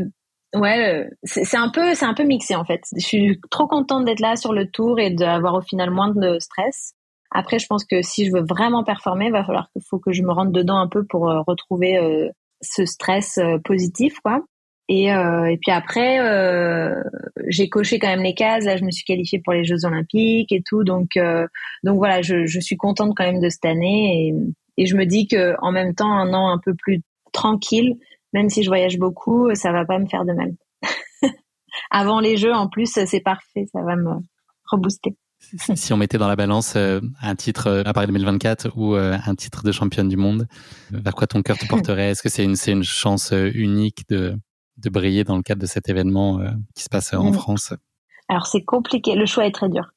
ouais c'est un peu c'est un peu mixé en fait. Je suis trop contente d'être là sur le tour et d'avoir au final moins de stress. Après je pense que si je veux vraiment performer va falloir faut que je me rentre dedans un peu pour euh, retrouver euh, ce stress positif quoi et, euh, et puis après, euh, j'ai coché quand même les cases. Là, je me suis qualifiée pour les Jeux Olympiques et tout. Donc, euh, donc voilà, je, je, suis contente quand même de cette année. Et, et je me dis que en même temps, un an un peu plus tranquille, même si je voyage beaucoup, ça va pas me faire de mal. (laughs) Avant les Jeux, en plus, c'est parfait. Ça va me rebooster. (laughs) si on mettait dans la balance euh, un titre à Paris 2024 ou euh, un titre de championne du monde, vers quoi ton cœur te porterait? Est-ce que c'est une, c'est une chance unique de, de briller dans le cadre de cet événement euh, qui se passe en mm. France Alors c'est compliqué, le choix est très dur.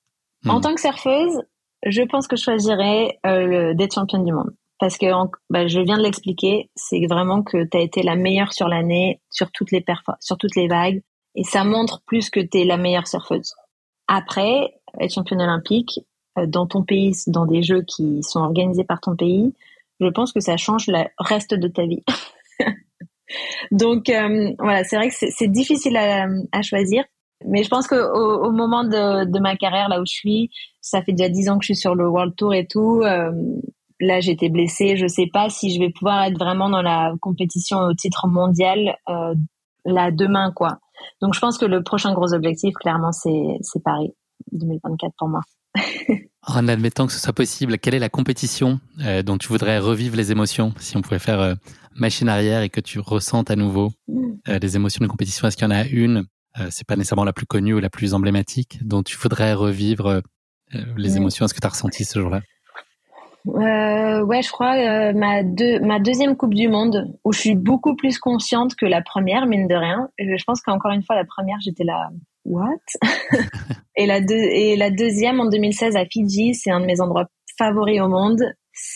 En mm. tant que surfeuse, je pense que je choisirais euh, d'être championne du monde. Parce que bah, je viens de l'expliquer, c'est vraiment que tu as été la meilleure sur l'année, sur toutes les sur toutes les vagues, et ça montre plus que tu es la meilleure surfeuse. Après, être championne olympique euh, dans ton pays, dans des jeux qui sont organisés par ton pays, je pense que ça change le reste de ta vie. (laughs) Donc euh, voilà, c'est vrai que c'est difficile à, choisir. Mais je pense qu'au au moment de, ma carrière, là où je suis, ça fait déjà dix ans que je suis sur le World Tour et tout. Euh, là, j'étais blessée. Je sais pas si je vais pouvoir être vraiment dans la compétition au titre mondial euh, là demain, quoi. Donc, je pense que le prochain gros objectif, clairement, c'est Paris 2024 pour moi. En admettant que ce soit possible, quelle est la compétition euh, dont tu voudrais revivre les émotions? Si on pouvait faire euh, machine arrière et que tu ressentes à nouveau mm. euh, les émotions de compétition, est-ce qu'il y en a une C'est pas nécessairement la plus connue ou la plus emblématique dont tu voudrais revivre les émotions? Est-ce que tu as ressenti ce jour-là? Ouais, je crois ma, ma deuxième Coupe du Monde, où je suis beaucoup plus consciente que la première, mine de rien. Je pense qu'encore une fois, la première, j'étais là, what? Et, la et la deuxième en 2016 à Fidji, c'est un de mes endroits favoris au monde.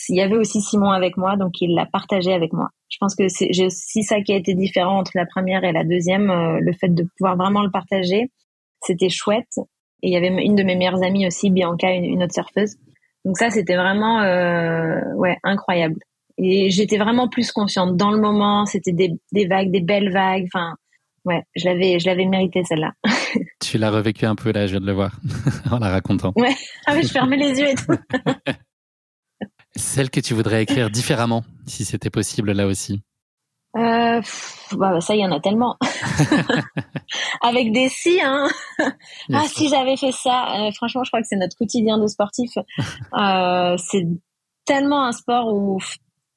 Il y avait aussi Simon avec moi, donc il l'a partagé avec moi. Je pense que c'est j'ai aussi ça qui a été différent entre la première et la deuxième, euh, le fait de pouvoir vraiment le partager, c'était chouette. Et il y avait une de mes meilleures amies aussi, Bianca, une, autre surfeuse. Donc ça, c'était vraiment euh, ouais incroyable. Et j'étais vraiment plus consciente dans le moment. C'était des, des vagues, des belles vagues. Enfin, ouais, je l'avais, je l'avais mérité celle-là. (laughs) tu l'as revécu un peu là, je viens de le voir, (laughs) en la racontant. Ouais, ah oui, je fermais les yeux et tout. (laughs) Celle que tu voudrais écrire différemment, si c'était possible là aussi. Euh, bah, ça, il y en a tellement. Avec des si, hein. ah, si j'avais fait ça. Euh, franchement, je crois que c'est notre quotidien de sportif. Euh, c'est tellement un sport où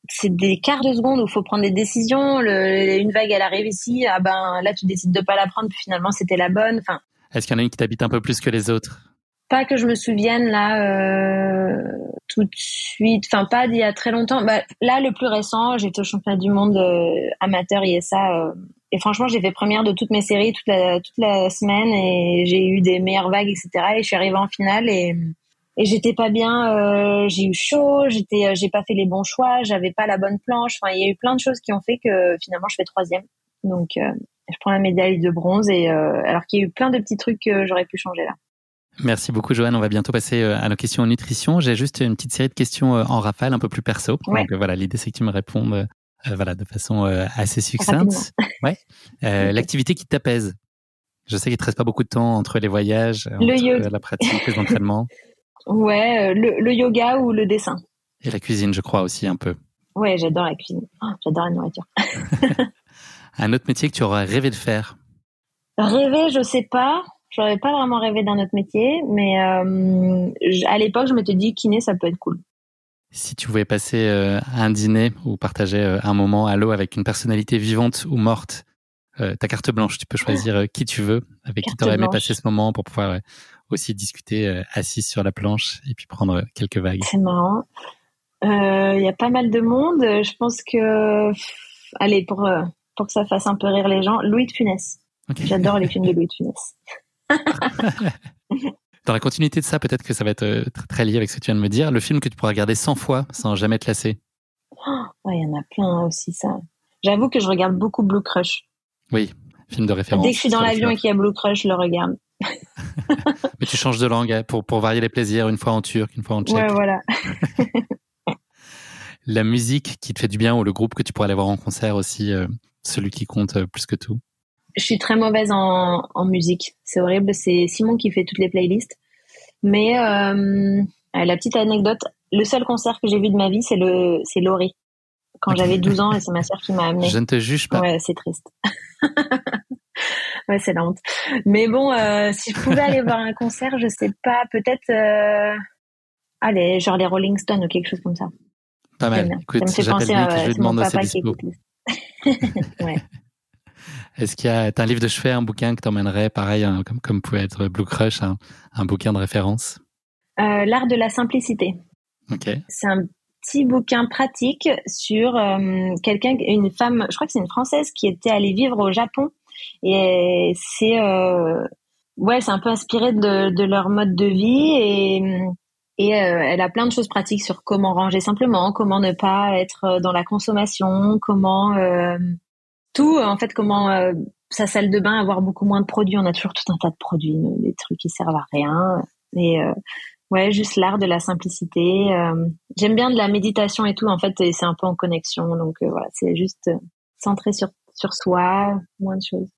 c'est des quarts de seconde où il faut prendre des décisions. Le, une vague, elle arrive ici, ah ben là, tu décides de pas la prendre, puis finalement, c'était la bonne. Enfin. Est-ce qu'il y en a une qui t'habite un peu plus que les autres? Pas que je me souvienne là euh, tout de suite. Enfin, pas d'il y a très longtemps. Bah, là, le plus récent, j'étais au championnat du monde euh, amateur ISA. Euh, et franchement, j'ai fait première de toutes mes séries toute la, toute la semaine et j'ai eu des meilleures vagues, etc. Et je suis arrivée en finale et et j'étais pas bien. j'ai eu chaud, j'étais, j'ai pas fait les bons choix, j'avais pas la bonne planche. Enfin, il y a eu plein de choses qui ont fait que finalement je fais troisième. Donc, je prends la médaille de bronze et alors qu'il y a eu plein de petits trucs que j'aurais pu changer là. Merci beaucoup, Joanne. On va bientôt passer euh, à nos questions en nutrition. J'ai juste une petite série de questions euh, en rafale, un peu plus perso. Donc euh, voilà, l'idée c'est que tu me répondes voilà, de façon assez succincte. Ouais. (laughs) L'activité qui t'apaise. Je sais qu'il te reste pas beaucoup de temps entre les voyages, le yoga. la pratique, les entraînements. (laughs) Ouais, le, yoga ou le dessin. Et la cuisine, je crois aussi un peu. Ouais, j'adore la cuisine. Oh, j'adore la nourriture. (laughs) (laughs) un autre métier que tu aurais rêvé de faire? Rêver, je sais pas. J'aurais pas vraiment rêvé d'un autre métier, mais euh, à l'époque, je m'étais dit kiné, ça peut être cool. Si tu pouvais passer euh, un dîner ou partager euh, un moment à l'eau avec une personnalité vivante ou morte, ta carte blanche, tu peux choisir qui tu veux, avec qui tu aurais aimé passer ce moment pour pouvoir aussi discuter assis sur la planche et puis prendre quelques vagues. C'est marrant. Il y a pas mal de monde. Je pense que, allez, pour, pour que ça fasse un peu rire les gens, Louis de Funès. J'adore les films de Louis de Funès. (laughs) Dans la continuité de ça, peut-être que ça va être euh, très lié avec ce que tu viens de me dire. Le film que tu pourras regarder 100 fois sans jamais te lasser. Oh, il y en a plein aussi, ça. J'avoue que je regarde beaucoup Blue Crush. Oui, film de référence. Dès que je suis dans l'avion et qu'il y a Blue Crush, je le regarde. (laughs) Mais tu changes de langue hein, pour, pour varier les plaisirs, une fois en turc, une fois en tchèque. Ouais, voilà. (laughs) la musique qui te fait du bien ou le groupe que tu pourrais aller voir en concert aussi, euh, celui qui compte euh, plus que tout? Je suis très mauvaise en, en musique. C'est horrible. C'est Simon qui fait toutes les playlists. Mais euh, la petite anecdote, le seul concert que j'ai vu de ma vie, c'est le c'est Laurie. Quand j'avais 12 ans et c'est ma sœur qui m'a amené. Je ne te juge pas. Ouais, c'est triste. (laughs) (laughs) ouais, c'est la honte. Mais bon, euh, si je pouvais aller voir un concert, je sais pas, peut-être, euh... allez, genre les Rolling Stones ou quelque chose comme ça. Pas mal. Écoute, ça me fait penser à, je lui demande (laughs) ouais. (laughs) Est-ce qu'il y a un livre de chevet, un bouquin que t'emmènerais, pareil, comme, comme pouvait être Blue Crush, un, un bouquin de référence? Euh, L'art de la simplicité. Ok. C'est un petit bouquin pratique sur euh, quelqu'un, une femme, je crois que c'est une française qui était allée vivre au Japon et c'est euh, ouais, c'est un peu inspiré de, leur mode de vie et et euh, elle a plein de choses pratiques sur comment ranger simplement, comment ne pas être dans la consommation, comment euh, tout, en fait, comment euh, sa salle de bain avoir beaucoup moins de produits. On a toujours tout un tas de produits, des trucs qui servent à rien. Et euh, ouais, juste l'art de la simplicité. Euh, j'aime bien de la méditation et tout, en fait, et c'est un peu en connexion. Donc voilà, c'est juste centré sur sur soi, moins de choses.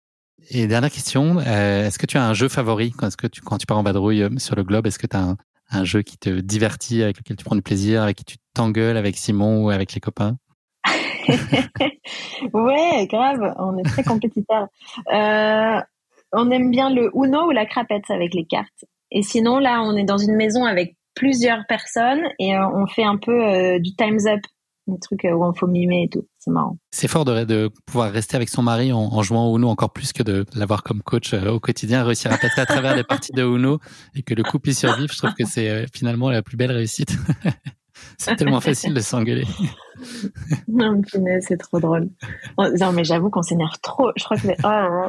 Et dernière question, est-ce que tu as un jeu favori quand, que tu, quand tu pars en vadrouille sur le globe? Est-ce que tu as un, un, jeu qui te divertit, avec lequel tu prends du plaisir, avec qui tu t'engueules avec Simon ou avec les copains? (laughs) Ouais, grave, on est très compétiteurs. Euh, on aime bien le Uno ou la crapette avec les cartes. Et sinon, là, on est dans une maison avec plusieurs personnes et euh, on fait un peu euh, du Time's Up, des trucs où on faut mimer et tout. C'est marrant. C'est fort de, de, pouvoir rester avec son mari en, jouant au Uno encore plus que de l'avoir comme coach au quotidien, réussir à passer à travers les parties de Uno et que le couple y survive. Je trouve que c'est finalement la plus belle réussite. (laughs) C'est tellement facile de s'engueuler. (laughs) non, c'est trop drôle. Non, mais j'avoue qu'on s'énerve trop. Je crois que c'est. Oh.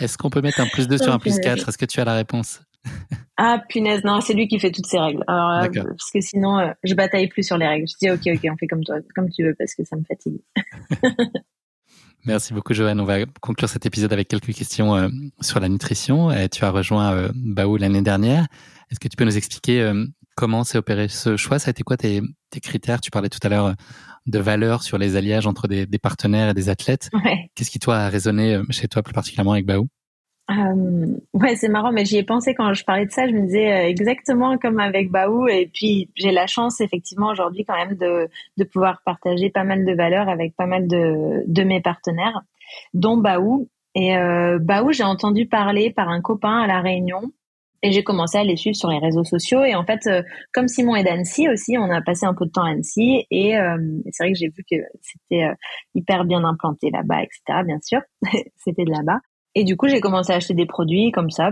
Est-ce qu'on peut mettre un plus 2 sur un plus 4 Est-ce que tu as la réponse? Ah, punaise, non, c'est lui qui fait toutes ses règles. Alors, parce que sinon, euh, je bataille plus sur les règles. Je dis, ok, ok, on fait comme toi, comme tu veux, parce que ça me fatigue. (laughs) Merci beaucoup, Joanne. On va conclure cet épisode avec quelques questions euh, sur la nutrition. tu as rejoint euh, Baou l'année dernière. Est-ce que tu peux nous expliquer euh, comment s'est opéré ce choix? Ça a été quoi tes, tes critères? Tu parlais tout à l'heure euh, de valeur sur les alliages entre des, des partenaires et des athlètes. Qu'est-ce qui toi a résonné euh, chez toi plus particulièrement avec Baou euh, ouais, c'est marrant, mais j'y ai pensé quand je parlais de ça. Je me disais exactement comme avec Baou. Et puis, j'ai la chance, effectivement, aujourd'hui, quand même, de, de pouvoir partager pas mal de valeurs avec pas mal de, de mes partenaires, dont Baou. Et euh, Baou, j'ai entendu parler par un copain à La Réunion et j'ai commencé à les suivre sur les réseaux sociaux. Et en fait, euh, comme Simon est d'Annecy aussi, on a passé un peu de temps à Annecy. Et euh, c'est vrai que j'ai vu que c'était euh, hyper bien implanté là-bas, etc. Bien sûr, (laughs) c'était de là-bas. Et du coup, j'ai commencé à acheter des produits comme ça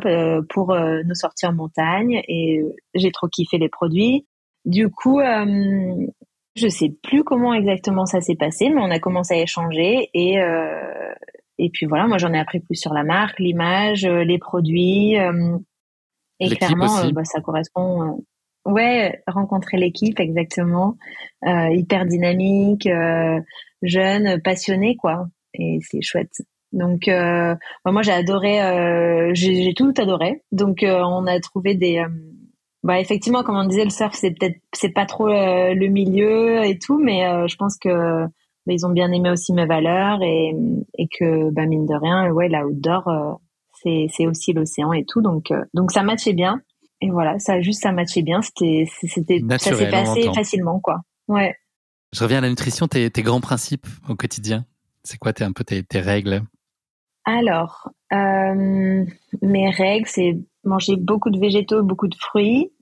pour nos sorties en montagne. Et j'ai trop kiffé les produits. Du coup, je sais plus comment exactement ça s'est passé, mais on a commencé à échanger. Et, et puis voilà, moi j'en ai appris plus sur la marque, l'image, les produits et clairement, euh, bah, ça correspond. Euh, Ouais, rencontrer l'équipe exactement, euh, hyper dynamique, euh, jeune, passionné quoi, et c'est chouette. Donc euh, moi j'ai adoré, euh, j'ai tout adoré. Donc euh, on a trouvé des, bah effectivement comme on disait le surf c'est peut-être c'est pas trop le milieu et tout, mais je pense que bah, ils ont bien aimé aussi mes valeurs et et que bah mine de rien ouais la outdoor c'est c'est aussi l'océan et tout donc donc ça matchait bien et voilà, ça juste ça matchait bien. C'était c'était ça s'est passé facilement quoi. Ouais. Je reviens à la nutrition. Tes, tes grands principes au quotidien, c'est quoi tes un peu tes, tes règles? Alors, euh, mes règles, c'est manger beaucoup de végétaux, beaucoup de fruits.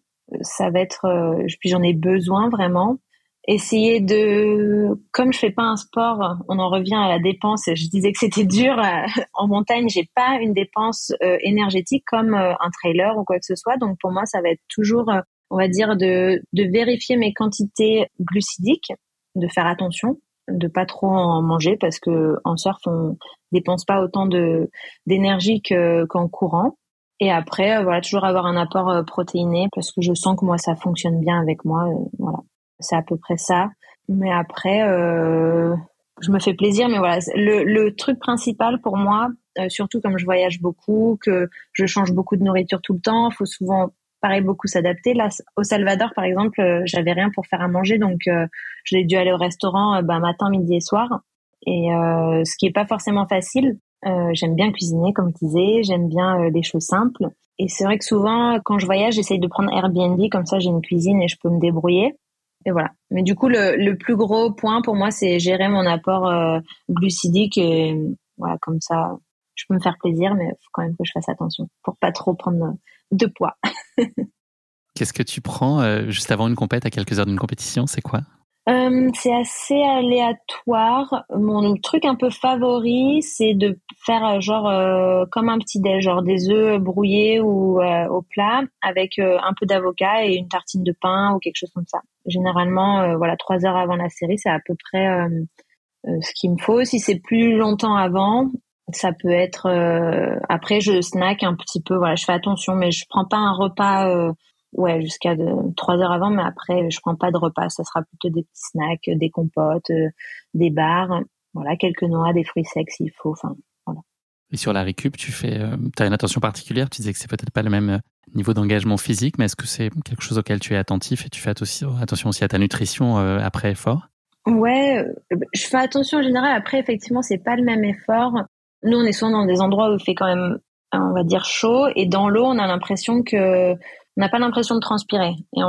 Ça va être, euh, puis j'en ai besoin vraiment essayer de, comme je fais pas un sport, on en revient à la dépense. Je disais que c'était dur euh, en montagne. J'ai pas une dépense énergétique comme un trailer ou quoi que ce soit. Donc pour moi, ça va être toujours, on va dire, de, de vérifier mes quantités glucidiques, de faire attention, de pas trop en manger parce que en surf on dépense pas autant de d'énergie qu'en courant. Et après, voilà, toujours avoir un apport protéiné parce que je sens que moi ça fonctionne bien avec moi. voilà. C'est à peu près ça. Mais après, euh, je me fais plaisir. Mais voilà, le, le truc principal pour moi, euh, surtout comme je voyage beaucoup, que je change beaucoup de nourriture tout le temps, faut souvent pareil beaucoup s'adapter. Là, au Salvador, par exemple, euh, j'avais rien pour faire à manger, donc euh, j'ai dû aller au restaurant bah, matin, midi et soir. Et ce qui est pas forcément facile. j'aime bien cuisiner, comme tu disais. J'aime bien les choses simples. Et c'est vrai que souvent, quand je voyage, j'essaye de prendre Airbnb, comme ça j'ai une cuisine et je peux me débrouiller et voilà. Mais du coup, le, plus gros point pour moi, c'est gérer mon apport euh, glucidique et voilà, comme ça, je peux me faire plaisir, mais il faut quand même que je fasse attention pour pas trop prendre de poids. Qu'est-ce que tu prends euh, juste avant une compète, à quelques heures d'une compétition C'est quoi? Euh, c'est assez aléatoire. Mon truc un peu favori, c'est de faire euh, genre euh, comme un petit déj, genre des œufs brouillés ou au plat avec un peu d'avocat et une tartine de pain ou quelque chose comme ça. Généralement, voilà, trois heures avant la série, c'est à peu près ce qu'il me faut. Si c'est plus longtemps avant, ça peut être. après, je snack un petit peu. Voilà, je fais attention, mais je prends pas un repas ouais, jusqu'à trois heures avant, mais après, je prends pas de repas. Ça sera plutôt des petits snacks, des compotes, euh, des bars, voilà, quelques noix, des fruits secs s'il faut. Enfin, voilà. Et sur la récup, tu fais, euh, as une attention particulière? Tu disais que c'est peut-être pas le même euh, niveau d'engagement physique, mais est-ce que c'est quelque chose auquel tu es attentif et tu fais attention aussi à ta nutrition après effort? Ouais, je fais attention en général. Après, effectivement, c'est pas le même effort. Nous, on est souvent dans des endroits où il fait quand même, on va dire, chaud, et dans l'eau, on a l'impression que on n'a pas l'impression de transpirer. Et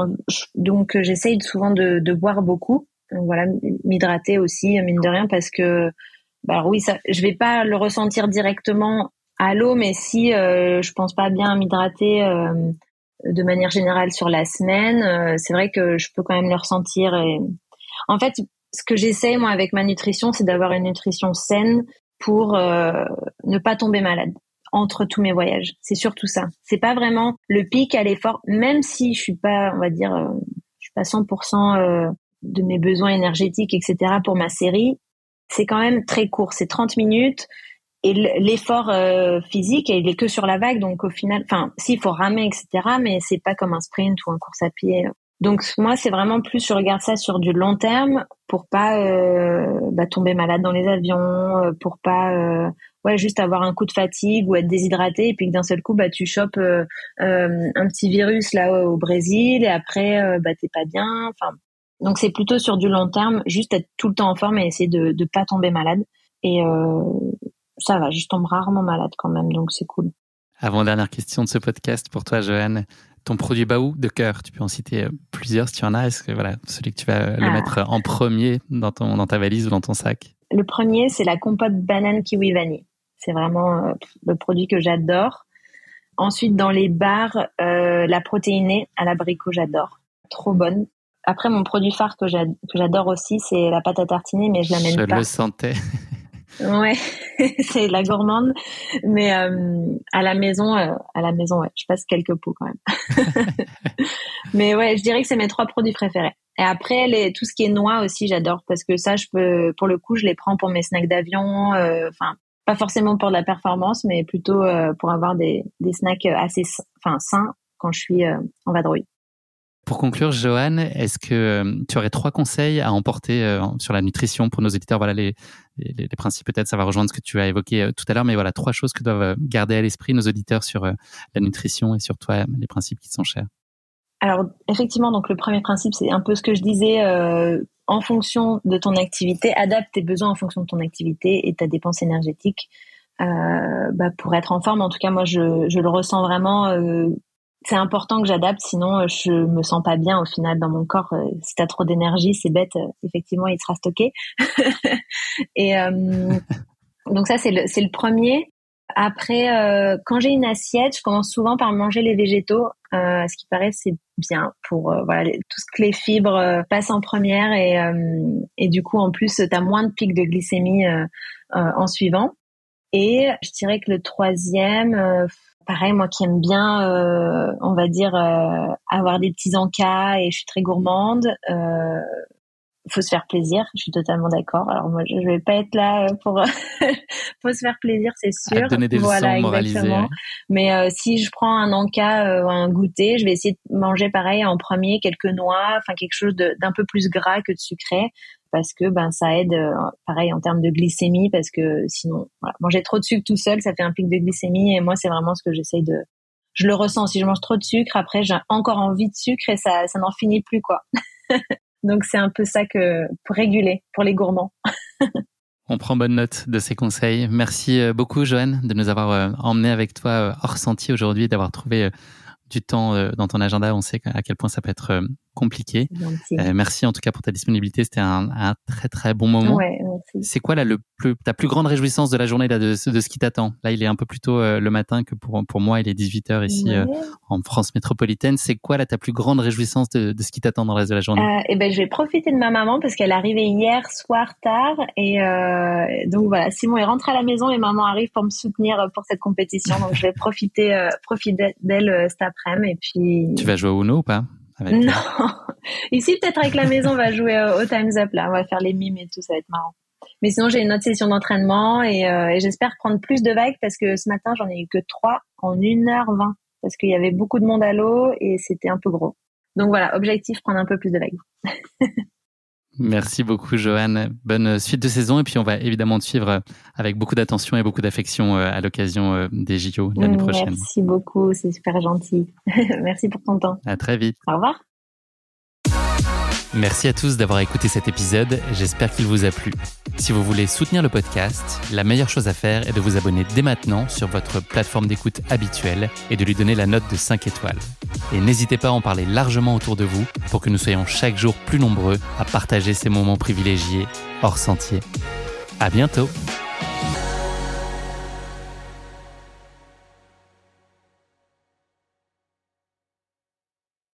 donc j'essaye souvent de, boire beaucoup. voilà, m'hydrater aussi mine de rien parce que bah oui, ça, je vais pas le ressentir directement à l'eau, mais si euh, je pense pas bien m'hydrater euh, de manière générale sur la semaine, euh, c'est vrai que je peux quand même le ressentir. Et en fait, ce que j'essaye moi avec ma nutrition, c'est d'avoir une nutrition saine pour ne pas tomber malade entre tous mes voyages. C'est surtout ça. C'est pas vraiment le pic à l'effort, même si je suis pas, on va dire, euh, je suis pas 100% euh, de mes besoins énergétiques, etc. pour ma série. C'est quand même très court. C'est 30 minutes et l'effort euh, physique, il est que sur la vague. Donc au final, enfin, s'il faut ramer, etc. Mais c'est pas comme un sprint ou un course à pied. Donc moi, c'est vraiment plus je regarde ça sur du long terme pour pas bah, tomber malade dans les avions, pour pas ouais juste avoir un coup de fatigue ou être déshydraté et puis que d'un seul coup bah tu chopes euh, euh, un petit virus là au Brésil et après euh, bah t'es pas bien. Enfin donc c'est plutôt sur du long terme juste être tout le temps en forme et essayer de de pas tomber malade. Et ça va je tombe rarement malade quand même donc c'est cool. Avant dernière question de ce podcast pour toi Joanne ton produit baou de cœur tu peux en citer plusieurs si tu en as est-ce que voilà celui que tu vas le ah. mettre en premier dans ton dans ta valise ou dans ton sac? Le premier c'est la compote banane kiwi vanille c'est vraiment euh, le produit que j'adore. Ensuite, dans les bars, euh, la protéinée à l'abricot, j'adore. Trop bonne. Après, mon produit phare que j'adore aussi, c'est la pâte à tartiner, mais je l'amène pas. Je le sentais. (laughs) ouais, (laughs) c'est la gourmande, mais euh, à la maison, à la maison, ouais, je passe quelques pots quand même. (laughs) mais ouais, je dirais que c'est mes trois produits préférés. Et après, les, tout ce qui est noix aussi, j'adore parce que ça, je peux, pour le coup, je les prends pour mes snacks d'avion. Enfin, pas forcément pour de la performance, mais plutôt euh, pour avoir des, des snacks assez enfin, sains quand je suis euh, en vadrouille. Pour conclure, Johan, est-ce que euh, tu aurais trois conseils à emporter euh, sur la nutrition pour nos auditeurs? Voilà, les, principes peut-être, ça va rejoindre ce que tu as évoqué euh, tout à l'heure, mais voilà, trois choses que doivent garder à l'esprit nos auditeurs sur la nutrition et sur toi, les principes qui te sont chers. Alors, effectivement, donc le premier principe, c'est un peu ce que je disais, en fonction de ton activité, adapte tes besoins en fonction de ton activité et ta dépense énergétique. bah, pour être en forme, en tout cas, moi, je le ressens vraiment c'est important que j'adapte, sinon euh, je me sens pas bien au final dans mon corps. Euh, si t'as trop d'énergie, c'est bête, euh, effectivement, il sera stocké. (laughs) et donc ça, c'est le, c'est le premier. Après, quand j'ai une assiette, je commence souvent par manger les végétaux. ce qui paraît, c'est bien pour voilà tout ce que les fibres passent en première et, et du coup, en plus, tu as moins de pics de glycémie en suivant. Et je dirais que le troisième, pareil, moi qui aime bien, euh, on va dire, euh, avoir des petits encas et je suis très gourmande. Euh, faut se faire plaisir, je suis totalement d'accord. Alors moi, je vais pas être là euh, pour (laughs) faut se faire plaisir, c'est sûr. donner des voilà, exactement. Mais euh, si je prends un encas ou un goûter, je vais essayer de manger pareil en premier quelques noix, enfin quelque chose d'un peu plus gras que de sucré parce que ben ça aide euh, pareil en termes de glycémie parce que sinon manger trop de sucre tout seul ça fait un pic de glycémie et moi c'est vraiment ce que j'essaye de je le ressens si je mange trop de sucre après j'ai encore envie de sucre et ça ça n'en finit plus quoi (laughs) donc c'est un peu ça que pour réguler pour les gourmands (laughs) On prend bonne note de ces conseils. Merci euh, beaucoup, Joanne, de nous avoir euh, emmené avec toi hors sentier aujourd'hui, d'avoir trouvé du temps dans ton agenda. On sait à quel point ça peut être compliqué. Euh, merci en tout cas pour ta disponibilité. C'était un, un, très très bon moment. Ouais, c'est quoi là le plus, ta plus grande réjouissance de la journée là, de, de ce qui t'attend? Là, il est un peu plus tôt euh, le matin que pour pour moi. Il est 18 h ici euh, en France métropolitaine. C'est quoi là ta plus grande réjouissance de, de ce qui t'attend dans le reste de la journée? Euh, Eh ben, je vais profiter de ma maman parce qu'elle est arrivée hier soir tard et donc voilà. Simon est rentré à la maison et maman arrive pour me soutenir pour cette compétition. Donc je vais profiter profiter d'elle cet après-midi et puis. Tu vas jouer au Uno ou pas (laughs) non. Ici, peut-être avec la maison, on va jouer au Time's Up, là. On va faire les mimes et tout, ça va être marrant. Mais sinon, j'ai une autre session d'entraînement et, euh, et j'espère prendre plus de vagues parce que ce matin, j'en ai eu que trois en 1h20 parce qu'il y avait beaucoup de monde à l'eau et c'était un peu gros. Donc voilà, objectif, prendre un peu plus de vagues. (laughs) Merci beaucoup, Johan. Bonne suite de saison. Et puis, on va évidemment te suivre avec beaucoup d'attention et beaucoup d'affection euh, à l'occasion euh, des JO l'année prochaine. Merci beaucoup. C'est super gentil. (laughs) Merci pour ton temps. À très vite. Au revoir. Merci à tous d'avoir écouté cet épisode, j'espère qu'il vous a plu. Si vous voulez soutenir le podcast, la meilleure chose à faire est de vous abonner dès maintenant sur votre plateforme d'écoute habituelle et de lui donner la note de 5 étoiles. Et n'hésitez pas à en parler largement autour de vous pour que nous soyons chaque jour plus nombreux à partager ces moments privilégiés hors sentier. À bientôt!